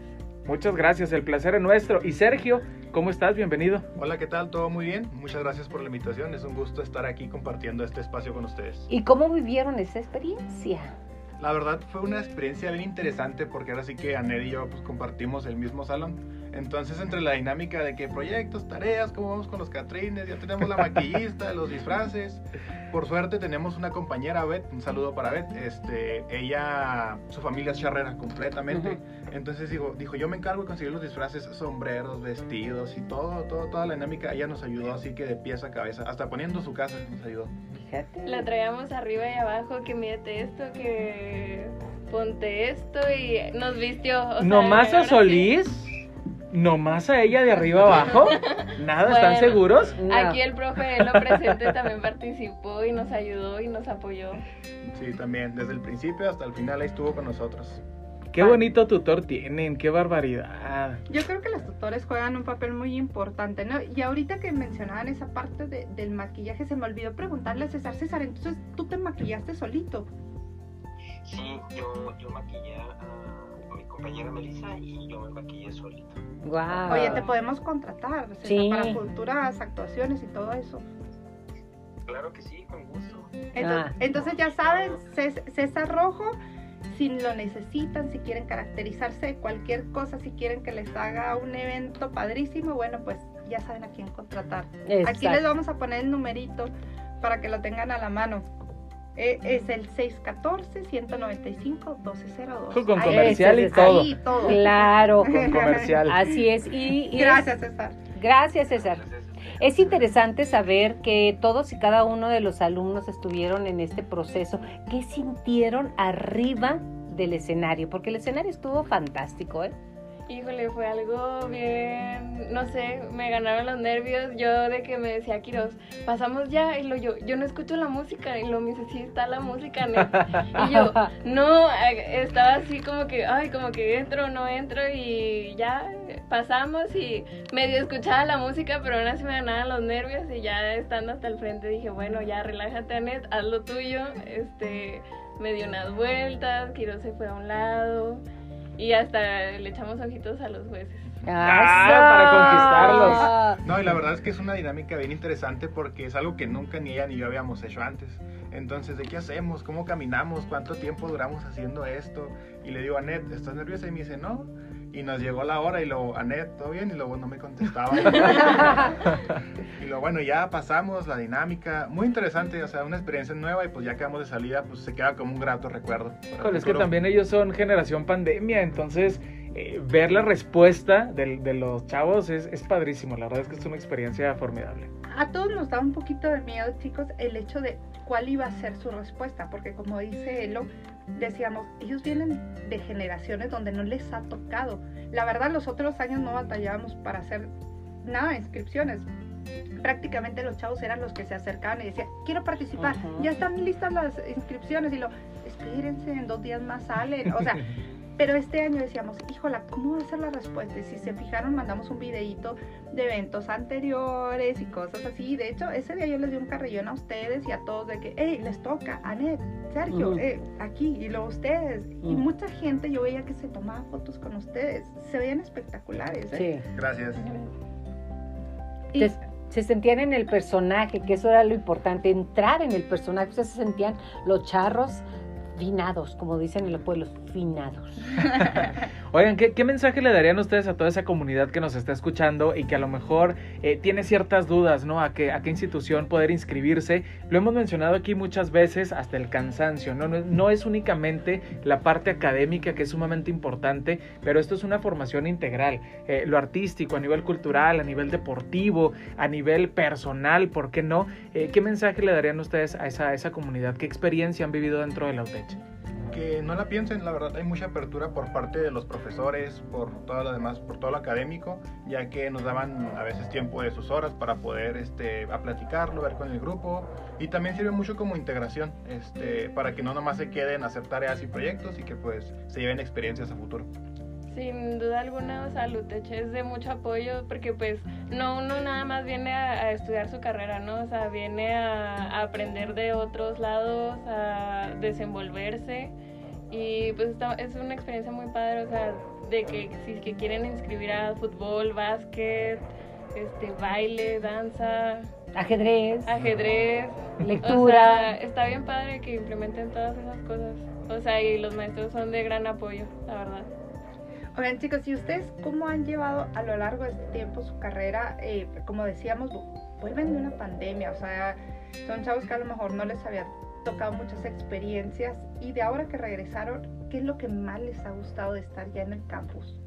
Muchas gracias, el placer es nuestro. Y Sergio, ¿cómo estás? Bienvenido. Hola, ¿qué tal? ¿Todo muy bien? Muchas gracias por la invitación. Es un gusto estar aquí compartiendo este espacio con ustedes. ¿Y cómo vivieron esa experiencia? La verdad fue una experiencia bien interesante porque ahora sí que Anel y yo pues, compartimos el mismo salón. Entonces entre la dinámica de que proyectos, tareas, cómo vamos con los catrines, ya tenemos la maquillista, los disfraces. Por suerte tenemos una compañera, Beth, un saludo para Beth. Este, ella, su familia es charrera completamente. Entonces dijo, dijo, yo me encargo de conseguir los disfraces, sombreros, vestidos y todo, todo, toda la dinámica. Ella nos ayudó así que de pies a cabeza, hasta poniendo su casa nos ayudó. Fíjate. La traíamos arriba y abajo, que mídete esto, que ponte esto y nos vistió. o sea, ¿Nomás a sí. ¿Nomás a ella de arriba abajo? ¿Nada? ¿Están seguros? No. Aquí el profe Elo presente también participó y nos ayudó y nos apoyó. Sí, también, desde el principio hasta el final ahí estuvo con nosotros. Qué bonito tutor tienen, qué barbaridad. Yo creo que los tutores juegan un papel muy importante, ¿no? Y ahorita que mencionaban esa parte de- del maquillaje, se me olvidó preguntarle a César, César, entonces tú te maquillaste solito. Sí, yo, yo maquillé a compañera Melissa y yo me maquillé solito. Guau. Oye, te podemos contratar, Sí. para culturas, actuaciones y todo eso. Claro que sí, con gusto. Entonces, Ah. entonces ya saben, Cés- César Rojo, si lo necesitan, si quieren caracterizarse de cualquier cosa, si quieren que les haga un evento padrísimo, bueno, pues ya saben a quién contratar. Aquí les vamos a poner el numerito para que lo tengan a la mano. E, es el 614-195-1202. Con comercial y todo. todo. Claro. Con comercial. Así es. Y, Gracias, César. Gracias, César. Es interesante saber que todos y cada uno de los alumnos estuvieron en este proceso. ¿Qué sintieron arriba del escenario? Porque el escenario estuvo fantástico, ¿eh? Híjole, fue algo bien, no sé, me ganaron los nervios. Yo de que me decía Kiros, pasamos ya, y lo yo, yo no escucho la música, y lo me dice, sí está la música, Y yo, no, estaba así como que, ay, como que entro, no entro, y ya pasamos y medio escuchaba la música, pero aún así me ganaban los nervios, y ya estando hasta el frente dije, bueno, ya relájate, Anet, haz lo tuyo, este, me dio unas vueltas, Kiros se fue a un lado y hasta le echamos ojitos a los jueces. Ah, para conquistarlos. No, y la verdad es que es una dinámica bien interesante porque es algo que nunca ni ella ni yo habíamos hecho antes. Entonces, ¿de qué hacemos? ¿Cómo caminamos? ¿Cuánto tiempo duramos haciendo esto? Y le digo a Ned, ¿estás nerviosa? Y me dice, no. Y nos llegó la hora y lo, Anet, ¿todo bien? Y luego no me contestaba. y luego, bueno, ya pasamos la dinámica. Muy interesante, o sea, una experiencia nueva y pues ya quedamos de salida, pues se queda como un grato recuerdo. es que también ellos son generación pandemia, entonces eh, ver la respuesta de, de los chavos es, es padrísimo. La verdad es que es una experiencia formidable. A todos nos da un poquito de miedo, chicos, el hecho de cuál iba a ser su respuesta, porque como dice Elo, decíamos, ellos vienen de generaciones donde no les ha tocado. La verdad, los otros años no batallábamos para hacer nada de inscripciones. Prácticamente los chavos eran los que se acercaban y decían, quiero participar, ya están listas las inscripciones y lo, espérense, en dos días más salen. O sea, Pero este año decíamos, híjola, ¿cómo va a ser la respuesta? Y si se fijaron, mandamos un videito de eventos anteriores y cosas así. De hecho, ese día yo les di un carrillón a ustedes y a todos de que, hey, les toca, Anet, Sergio, eh, aquí, y luego ustedes. Y mucha gente yo veía que se tomaba fotos con ustedes. Se veían espectaculares. ¿eh? Sí. Gracias. Y, se sentían en el personaje, que eso era lo importante, entrar en el personaje. Ustedes se sentían los charros finados, como dicen en los pueblos, Oigan, ¿qué, mensaje le darían ustedes a toda esa comunidad que nos está escuchando y que a lo mejor eh, tiene ciertas dudas, ¿no? A qué, a qué institución poder inscribirse. Lo hemos mencionado aquí muchas veces hasta el cansancio, ¿no? No, es únicamente la parte académica que es sumamente importante, pero esto es una formación integral. Eh, lo artístico, a nivel cultural, a nivel deportivo, a nivel personal, ¿por qué no? Eh, ¿Qué mensaje le darían ustedes a esa, a esa comunidad? ¿Qué experiencia han vivido dentro de la UTECH? Que no la piensen, la verdad hay mucha apertura por parte de los profesores, por todo lo demás, por todo lo académico, ya que nos daban a veces tiempo de sus horas para poder este, a platicarlo, ver con el grupo y también sirve mucho como integración, este, para que no nomás se queden a hacer tareas y proyectos y que pues se lleven experiencias a futuro. Sin duda alguna, o sea, es de mucho apoyo porque pues no uno nada más viene a, estudiar su carrera, ¿no? O sea, viene a, aprender de otros lados, a desenvolverse y pues es una experiencia muy padre, o sea, de que si que quieren inscribir a fútbol, básquet, este, baile, danza, ajedrez, ajedrez, lectura. está bien padre que implementen todas esas cosas. O sea, y los maestros son de gran apoyo, la verdad. Oigan chicos, ¿y ustedes cómo han llevado a lo largo de este tiempo su carrera? Eh, como decíamos, vuelven de una pandemia, o sea, son chavos que a lo mejor no les había tocado muchas experiencias y de ahora que regresaron, ¿qué es lo que más les ha gustado de estar ya en el campus?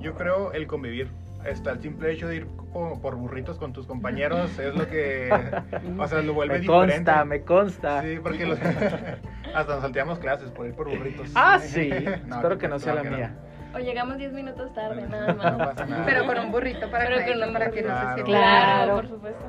Yo creo el convivir. Está el simple hecho de ir por burritos con tus compañeros es lo que, o sea, lo vuelve me diferente. Consta, me consta. Sí, porque hasta nos salteamos clases por ir por burritos. Ah, sí. Espero que no sea la mía. O llegamos 10 minutos tarde, nada más. Pero con un burrito para, que, para que no se sienta. Claro, por supuesto.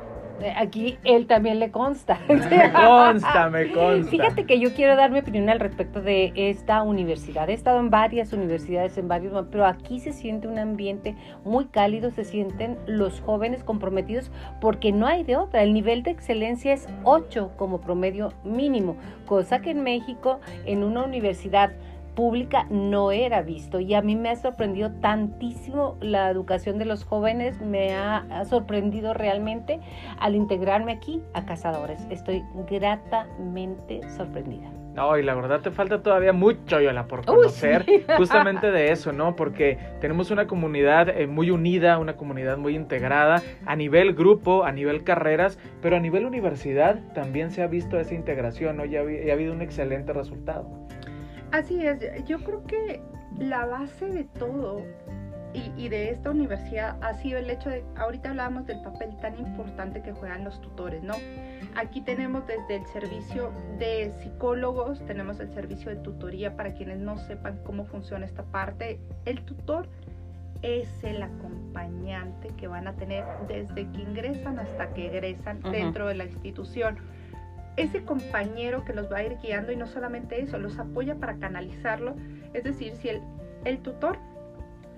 Aquí él también le consta. Me consta, me consta. Fíjate que yo quiero dar mi opinión al respecto de esta universidad. He estado en varias universidades, en varios, pero aquí se siente un ambiente muy cálido, se sienten los jóvenes comprometidos porque no hay de otra. El nivel de excelencia es 8 como promedio mínimo, cosa que en México, en una universidad pública no era visto y a mí me ha sorprendido tantísimo la educación de los jóvenes, me ha, sorprendido realmente al integrarme aquí a Cazadores. Estoy gratamente sorprendida. No, y la verdad te falta todavía mucho, Yola, por conocer justamente de eso, ¿no? Porque tenemos una comunidad eh, muy unida, una comunidad muy integrada a nivel grupo, a nivel carreras, pero a nivel universidad también se ha visto esa integración, ¿no? Ya, ha habido un excelente resultado. Así es, yo creo que la base de todo y, de esta universidad ha sido el hecho de, ahorita hablábamos del papel tan importante que juegan los tutores, ¿no? Aquí tenemos desde el servicio de psicólogos, tenemos el servicio de tutoría para quienes no sepan cómo funciona esta parte. El tutor es el acompañante que van a tener desde que ingresan hasta que egresan dentro de la institución. Ese compañero que los va a ir guiando y no solamente eso, los apoya para canalizarlo. Es decir, si el, el tutor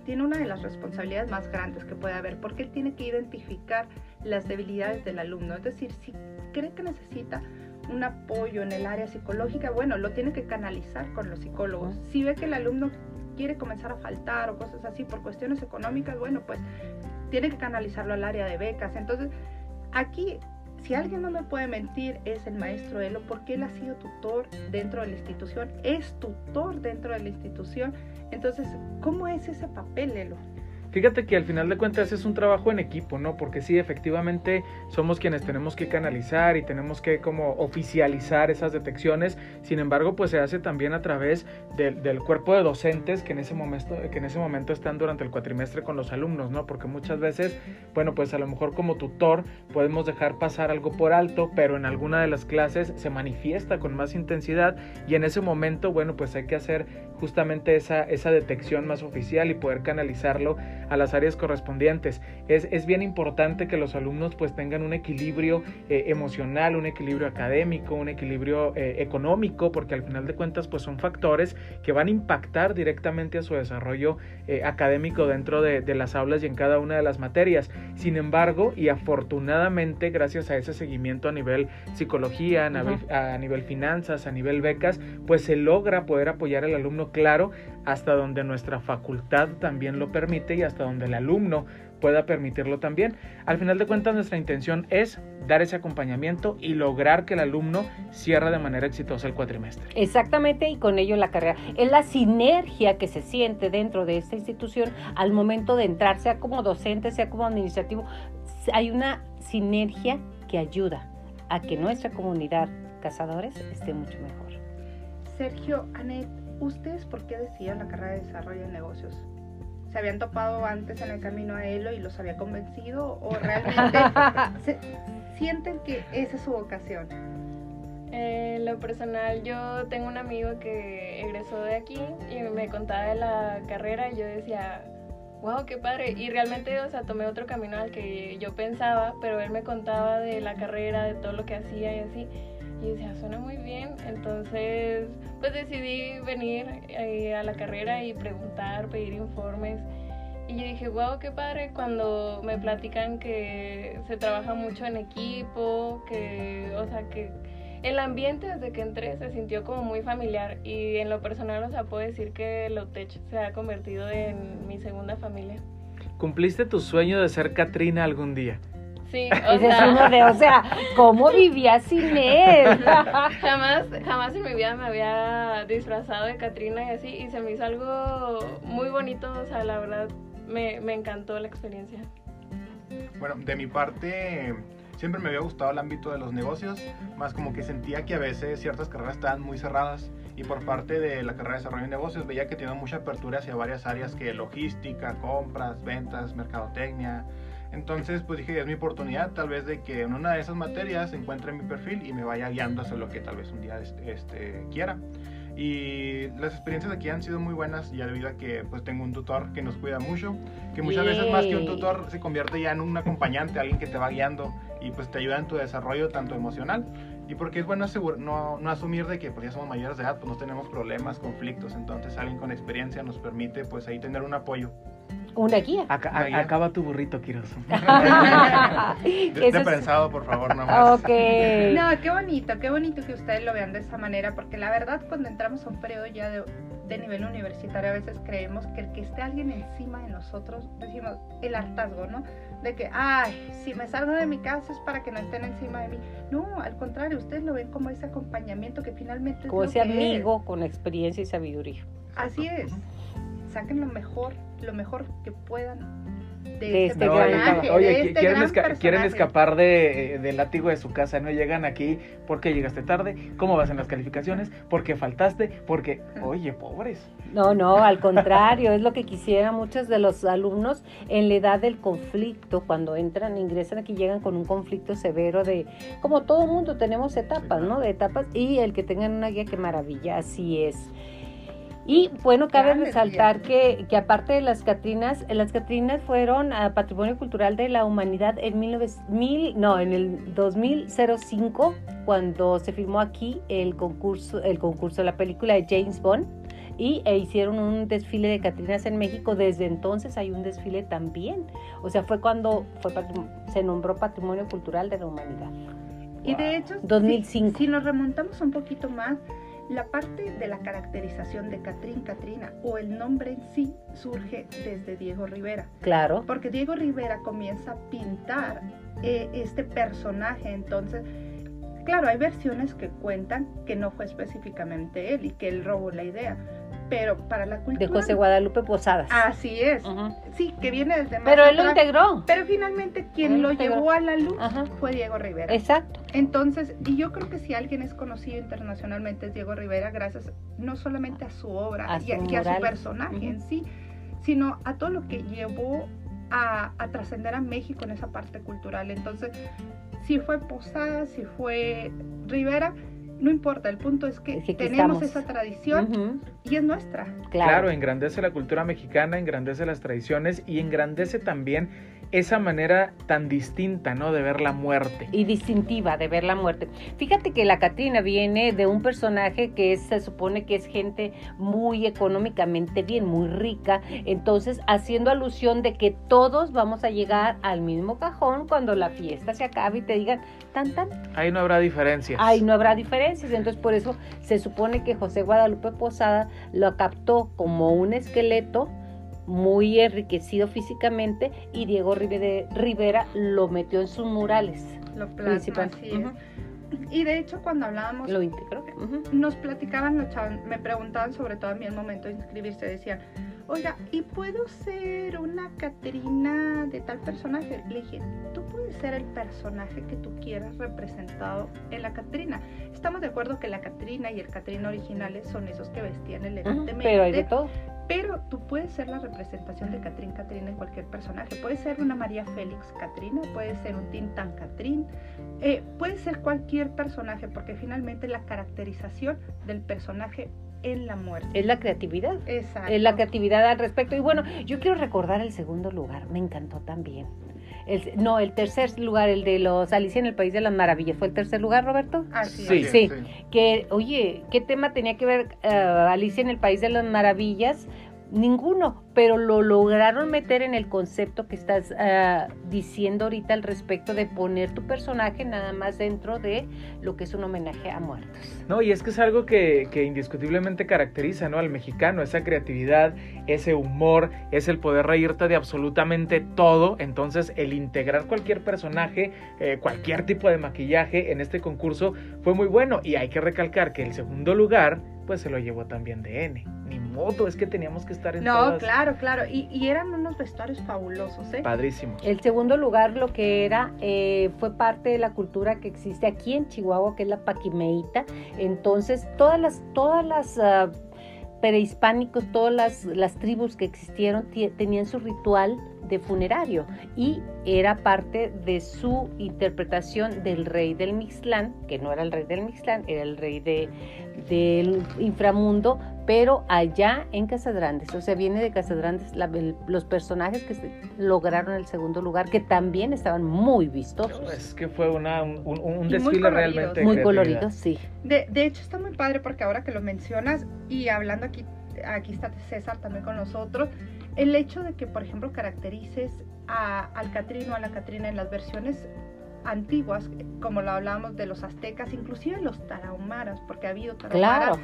tiene una de las responsabilidades más grandes que puede haber, porque él tiene que identificar las debilidades del alumno. Es decir, si cree que necesita un apoyo en el área psicológica, bueno, lo tiene que canalizar con los psicólogos. Si ve que el alumno quiere comenzar a faltar o cosas así por cuestiones económicas, bueno, pues tiene que canalizarlo al área de becas. Entonces, aquí, si alguien no me puede mentir, es el maestro Elo, porque él ha sido tutor dentro de la institución, es tutor dentro de la institución entonces, ¿cómo es ese papel, Elo? Fíjate que al final de cuentas es un trabajo en equipo, ¿no? Porque sí, efectivamente somos quienes tenemos que canalizar y tenemos que como oficializar esas detecciones. Sin embargo, pues se hace también a través del cuerpo de docentes que en, ese momento, que en ese momento están durante el cuatrimestre con los alumnos, ¿no? Porque muchas veces, bueno, pues a lo mejor como tutor podemos dejar pasar algo por alto, pero en alguna de las clases se manifiesta con más intensidad y en ese momento, bueno, pues hay que hacer justamente esa, esa detección más oficial y poder canalizarlo a las áreas correspondientes. Es, es bien importante que los alumnos pues tengan un equilibrio eh, emocional, un equilibrio académico, un equilibrio eh, económico, porque al final de cuentas pues son factores que van a impactar directamente a su desarrollo eh, académico dentro de, de las aulas y en cada una de las materias. Sin embargo, y afortunadamente, gracias a ese seguimiento a nivel psicología, a, nivel, a nivel finanzas, a nivel becas, pues se logra poder apoyar al alumno claro hasta donde nuestra facultad también lo permite y hasta donde el alumno pueda permitirlo también. Al final de cuentas, nuestra intención es dar ese acompañamiento y lograr que el alumno cierre de manera exitosa el cuatrimestre. Exactamente, y con ello la carrera. Es la sinergia que se siente dentro de esta institución al momento de entrar, sea como docente, sea como administrativo. Hay una sinergia que ayuda a que nuestra comunidad cazadores esté mucho mejor. Sergio, Anet, ¿Ustedes por qué decidieron la carrera de desarrollo de negocios? ¿Se habían topado antes en el camino a Elo y los había convencido o realmente sienten que esa es su vocación? En lo personal, yo tengo un amigo que egresó de aquí y me contaba de la carrera y yo decía, wow, qué padre. Y realmente, o sea, tomé otro camino al que yo pensaba, pero él me contaba de la carrera, de todo lo que hacía y así. Y decía, suena muy bien. Entonces, pues decidí venir eh, a la carrera y preguntar, pedir informes. Y yo dije, wow, qué padre cuando me platican que se trabaja mucho en equipo, que, o sea, que el ambiente desde que entré se sintió como muy familiar y en lo personal, o sea, puedo decir que Lotech se ha convertido en mi segunda familia. ¿Cumpliste tu sueño de ser Katrina algún día? Sí, o Ese sea... es uno de, o sea, ¿cómo vivía sin él? jamás, jamás en mi vida me había disfrazado de Katrina y así, y se me hizo algo muy bonito, o sea, la verdad, me, me encantó la experiencia. Bueno, de mi parte, siempre me había gustado el ámbito de los negocios, más como que sentía que a veces ciertas carreras estaban muy cerradas y por parte de la carrera de desarrollo de negocios veía que tenía mucha apertura hacia varias áreas que logística, compras, ventas, mercadotecnia, entonces, pues dije, es mi oportunidad tal vez de que en una de esas materias encuentre mi perfil y me vaya guiando hacia lo que tal vez un día este, quiera. Y las experiencias aquí han sido muy buenas ya debido a que pues tengo un tutor que nos cuida mucho, que muchas veces más que un tutor se convierte ya en un acompañante, alguien que te va guiando y pues te ayuda en tu desarrollo tanto emocional y porque es bueno no, no asumir de que pues ya somos mayores de edad, pues no tenemos problemas, conflictos, entonces alguien con experiencia nos permite pues ahí tener un apoyo. Una guía. acaba tu burrito, Quiroz. de, prensado, por favor, no más. No, qué bonito, qué bonito que ustedes lo vean de esa manera, porque la verdad cuando entramos a un periodo ya de, de nivel universitario a veces creemos que el que esté alguien encima de nosotros, decimos el hartazgo, ¿no? De que, ay, si me salgo de mi casa es para que no estén encima de mí. No, al contrario, ustedes lo ven como ese acompañamiento que finalmente... Como ese amigo con experiencia y sabiduría. Así es. Saquen lo mejor, lo mejor que puedan de, este, este Oye, este quieren, escapar de, del látigo de su casa, no llegan aquí porque llegaste tarde, cómo vas en las calificaciones, porque faltaste, porque, oye, pobres. No, no, al contrario, es lo que quisieran muchos de los alumnos en la edad del conflicto, cuando entran, ingresan aquí, llegan con un conflicto severo de, como todo mundo tenemos etapas, ¿no? De etapas, y el que tengan una guía, qué maravilla, así es. Y bueno, cabe resaltar que, que, aparte de las Catrinas, las Catrinas fueron a Patrimonio Cultural de la Humanidad en mil, no, en el 2005, cuando se filmó aquí el concurso, el concurso, la película de James Bond, y e hicieron un desfile de Catrinas en México. Desde entonces hay un desfile también. O sea, fue cuando fue, se nombró Patrimonio Cultural de la Humanidad. Y de hecho, 2005. si nos remontamos un poquito más, la parte de la caracterización de Catrín Catrina o el nombre en sí surge desde Diego Rivera. Claro. Porque Diego Rivera comienza a pintar eh, este personaje, entonces, claro, hay versiones que cuentan que no fue específicamente él y que él robó la idea, pero para la cultura... De José Guadalupe Posadas. Así es. Sí, que viene desde más Pero él lo integró. Pero finalmente quien lo, llevó a la luz fue Diego Rivera. Exacto. Entonces, y yo creo que si alguien es conocido internacionalmente es Diego Rivera, gracias no solamente a su obra y, a, su personaje en sí, sino a todo lo que llevó a, a trascender a México en esa parte cultural. Entonces, si fue Posadas, si fue Rivera, no importa, el punto es que, tenemos esa tradición y es nuestra. Claro. claro, engrandece la cultura mexicana, engrandece las tradiciones y engrandece también esa manera tan distinta, ¿no? De ver la muerte. Y distintiva de ver la muerte. Fíjate que la Catrina viene de un personaje que se supone que es gente muy económicamente bien, muy rica, entonces haciendo alusión de que todos vamos a llegar al mismo cajón cuando la fiesta se acabe y te digan tan tan. Ahí no habrá diferencias. Ahí no habrá diferencias, entonces por eso se supone que José Guadalupe Posada lo captó como un esqueleto muy enriquecido físicamente y Diego Rivera lo metió en sus murales. Lo plasma, Y de hecho cuando hablábamos... Lo integró. Nos platicaban los chavos, me preguntaban sobre todo a mí el momento de inscribirse, decían, oiga, ¿y puedo ser una Catrina de tal personaje? Le dije, tú puedes ser el personaje que tú quieras representado en la Catrina. Estamos de acuerdo que la Catrina y el Catrina originales son esos que vestían elegantemente. pero hay de todo pero tú puedes ser la representación de Catrín Catrina en cualquier personaje. Puede ser una María Félix Catrina, puede ser un Tintan Catrín, eh, puede ser cualquier personaje, porque finalmente la caracterización del personaje en la muerte. Es la creatividad. Exacto. Es la creatividad al respecto. Y bueno, yo quiero recordar el segundo lugar, me encantó también. El, no, el tercer lugar, el de los Alicia en el País de las Maravillas. ¿Fue el tercer lugar, Roberto? Así sí, sí. Que, oye, ¿qué tema tenía que ver uh, Alicia en el País de las Maravillas? Ninguno, pero lo lograron meter en el concepto que estás ah, diciendo ahorita al respecto de poner tu personaje nada más dentro de lo que es un homenaje a muertos. No, y es que es algo que, que indiscutiblemente caracteriza ¿no? al mexicano, esa creatividad, ese humor, es el poder reírte de absolutamente todo. Entonces, el integrar cualquier personaje, eh, cualquier tipo de maquillaje en este concurso fue muy bueno. Y hay que recalcar que el segundo lugar, pues se lo llevó también de N ni modo, es que teníamos que estar en No, claro, claro, y, eran unos vestuarios fabulosos, ¿eh? Padrísimos. El segundo lugar lo que era eh, fue parte de la cultura que existe aquí en Chihuahua, que es la paquimeita. Entonces, todas las, todas las uh, prehispánicos, todas las, las tribus que existieron tenían su ritual de funerario y era parte de su interpretación del rey del Mixlán, que no era el rey del Mixlán, era el rey de, del inframundo, pero allá en Casadrandes, o sea, viene de Casadrandes los personajes que lograron el segundo lugar, que también estaban muy vistosos. Es que fue una, un, desfile realmente. Muy colorido, sí. De, de hecho, está muy padre porque ahora que lo mencionas y hablando aquí, aquí está César también con nosotros, el hecho de que, por ejemplo, caracterices a, al Catrino o a la Catrina en las versiones antiguas, como lo hablábamos de los aztecas, inclusive los tarahumaras, porque ha habido tarahumaras, Claro.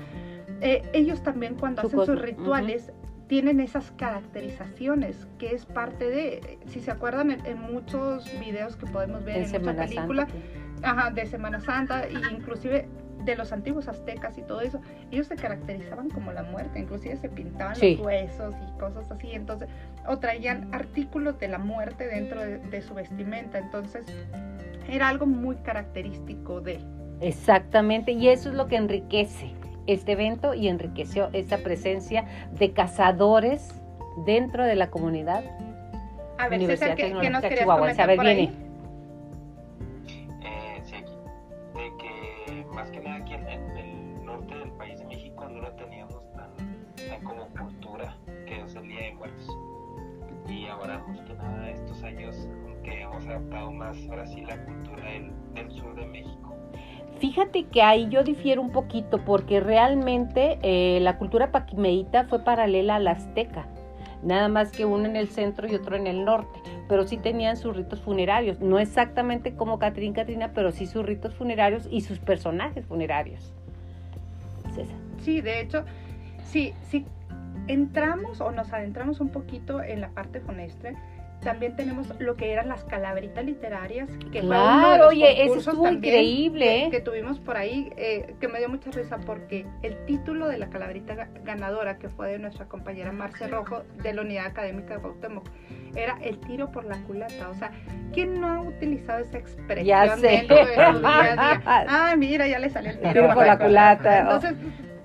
eh, ellos también cuando Su hacen cosa, sus rituales tienen esas caracterizaciones, que es parte de, si se acuerdan en, en muchos videos que podemos ver En en, películas, Santa. ajá, de Semana Santa, e inclusive de los antiguos aztecas y todo eso, ellos se caracterizaban como la muerte, inclusive se pintaban Sí. los huesos y cosas así, entonces, o traían artículos de la muerte dentro de, de su vestimenta, entonces era algo muy característico de. Exactamente, y eso es lo que enriquece este evento y enriqueció esa presencia de cazadores dentro de la comunidad A ver, Universidad César, ¿qué, qué nos querías comentar ver, por viene. ahí? Años que hemos adaptado más ahora sí la cultura del, del sur de México. Fíjate que ahí yo difiero un poquito porque realmente eh, la cultura paquimeíta fue paralela a la azteca, nada más que uno en el centro y otro en el norte, pero sí tenían sus ritos funerarios, no exactamente como Catrín Catrina, pero sí sus ritos funerarios y sus personajes funerarios. César. Sí, de hecho, sí, sí entramos o nos adentramos un poquito en la parte funestre, también tenemos lo que eran las calaveritas literarias, que Claro, oye, eso estuvo increíble, que, ¿eh? que tuvimos por ahí, eh, que me dio mucha risa porque el título de la calaverita ga- ganadora, que fue de nuestra compañera Marce Rojo, de la Unidad Académica de Cuauhtémoc, era el tiro por la culata. O sea, ¿quién no ha utilizado esa expresión Ya sé. dentro de día día? Ah, mira, ya le salió el tiro, Tiro por la culata. Entonces,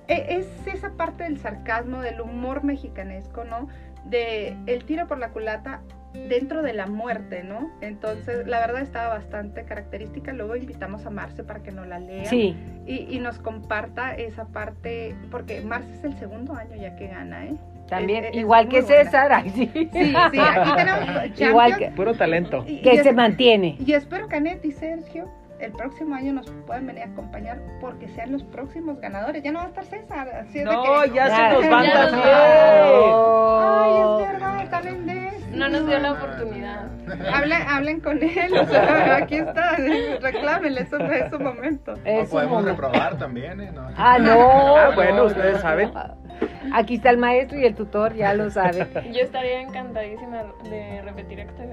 e- es esa parte del sarcasmo, del humor mexicanesco, ¿no? De el tiro por la culata dentro de la muerte, ¿no? Entonces, la verdad estaba bastante característica. Luego invitamos a Marce para que nos la lea Sí, y, y nos comparta esa parte, porque Marce es el segundo año ya que gana, ¿eh? también, Es- igual que. César, ay, sí. Sí, sí, aquí tenemos Igual que- Puro talento. Y- y que es- se mantiene. y espero que Anet y Sergio el próximo año nos puedan venir a acompañar porque sean los próximos ganadores. Ya no va a estar César. Así es de No, que- ya Ya, se nos van ya nos también. Ay, Oh. es verdad, también de eso. No nos dio la oportunidad. Hablen, hablen con él, o sea, aquí está, reclámenle, eso es su momento. O podemos momento. reprobar también, ¿eh? No. Ah, no. Ah, bueno, ustedes saben. Aquí está el maestro y el tutor, ya lo saben. Yo estaría encantadísima de repetir esta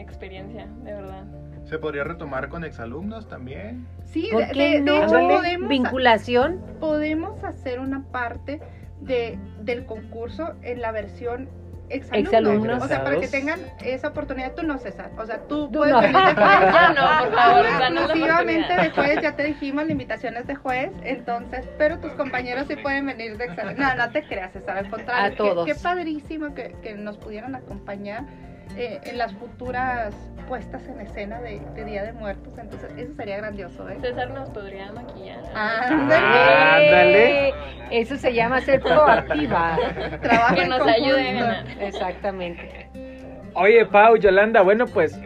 experiencia, de verdad. Se podría retomar con exalumnos también. Sí, ¿Por de, qué de- de no? hecho podemos, Vinculación. podemos hacer una parte de, del concurso en la versión exalumnos. Exalumnos. O sea, para que tengan esa oportunidad, tú no, César. O sea, tú, Tú puedes no. venir de juez. Yo no, por favor, Exclusivamente de juez, ya te dijimos, la invitación es de juez, entonces, pero tus compañeros sí pueden venir de examen. No, no te creas, César, al contrario. A qué- todos. Qué, padrísimo que, que nos pudieran acompañar eh, en las futuras puestas en escena de, de Día de Muertos, entonces eso sería grandioso, ¿eh? César nos podría maquillar. Ándale. Ándale. Eso se llama ser proactiva. Trabajo Que nos ayude a ganar. Exactamente. Oye, Pau, Yolanda, bueno, pues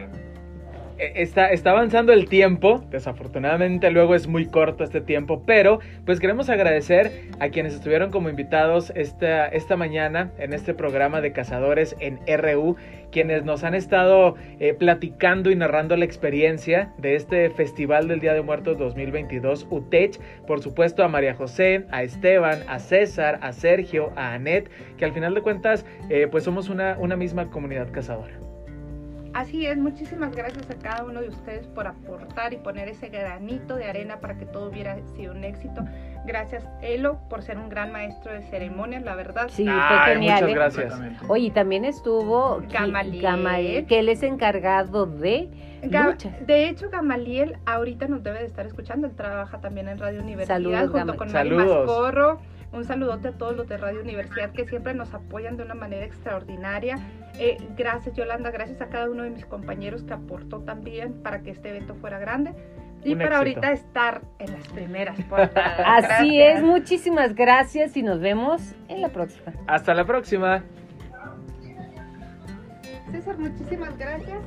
está, está avanzando el tiempo. Desafortunadamente luego es muy corto este tiempo, pero pues queremos agradecer a quienes estuvieron como invitados esta, esta mañana en este programa de Cazadores en RU, quienes nos han estado eh, platicando y narrando la experiencia de este Festival del Día de Muertos 2022 UTECH. Por supuesto a María José, a Esteban, a César, a Sergio, a Anet, que al final de cuentas eh, pues somos una, una misma comunidad cazadora. Así es, muchísimas gracias a cada uno de ustedes por aportar y poner ese granito de arena para que todo hubiera sido un éxito. Gracias, Elo, por ser un gran maestro de ceremonias, la verdad. Sí, fue Ay, genial. muchas ¿eh? gracias. Oye, y también estuvo Gamaliel. Gamaliel, que él es encargado de Ga-. De hecho, Gamaliel ahorita nos debe de estar escuchando. Él trabaja también en Radio Universidad Saludos, junto con Mari. Mascorro. Un saludote a todos los de Radio Universidad que siempre nos apoyan de una manera extraordinaria. Eh, gracias, Yolanda. Gracias a cada uno de mis compañeros que aportó también para que este evento fuera grande. Y Un para éxito. ahorita estar en las primeras portadas. Así Gracias. es, muchísimas gracias y nos vemos en la próxima. Hasta la próxima. César, muchísimas gracias.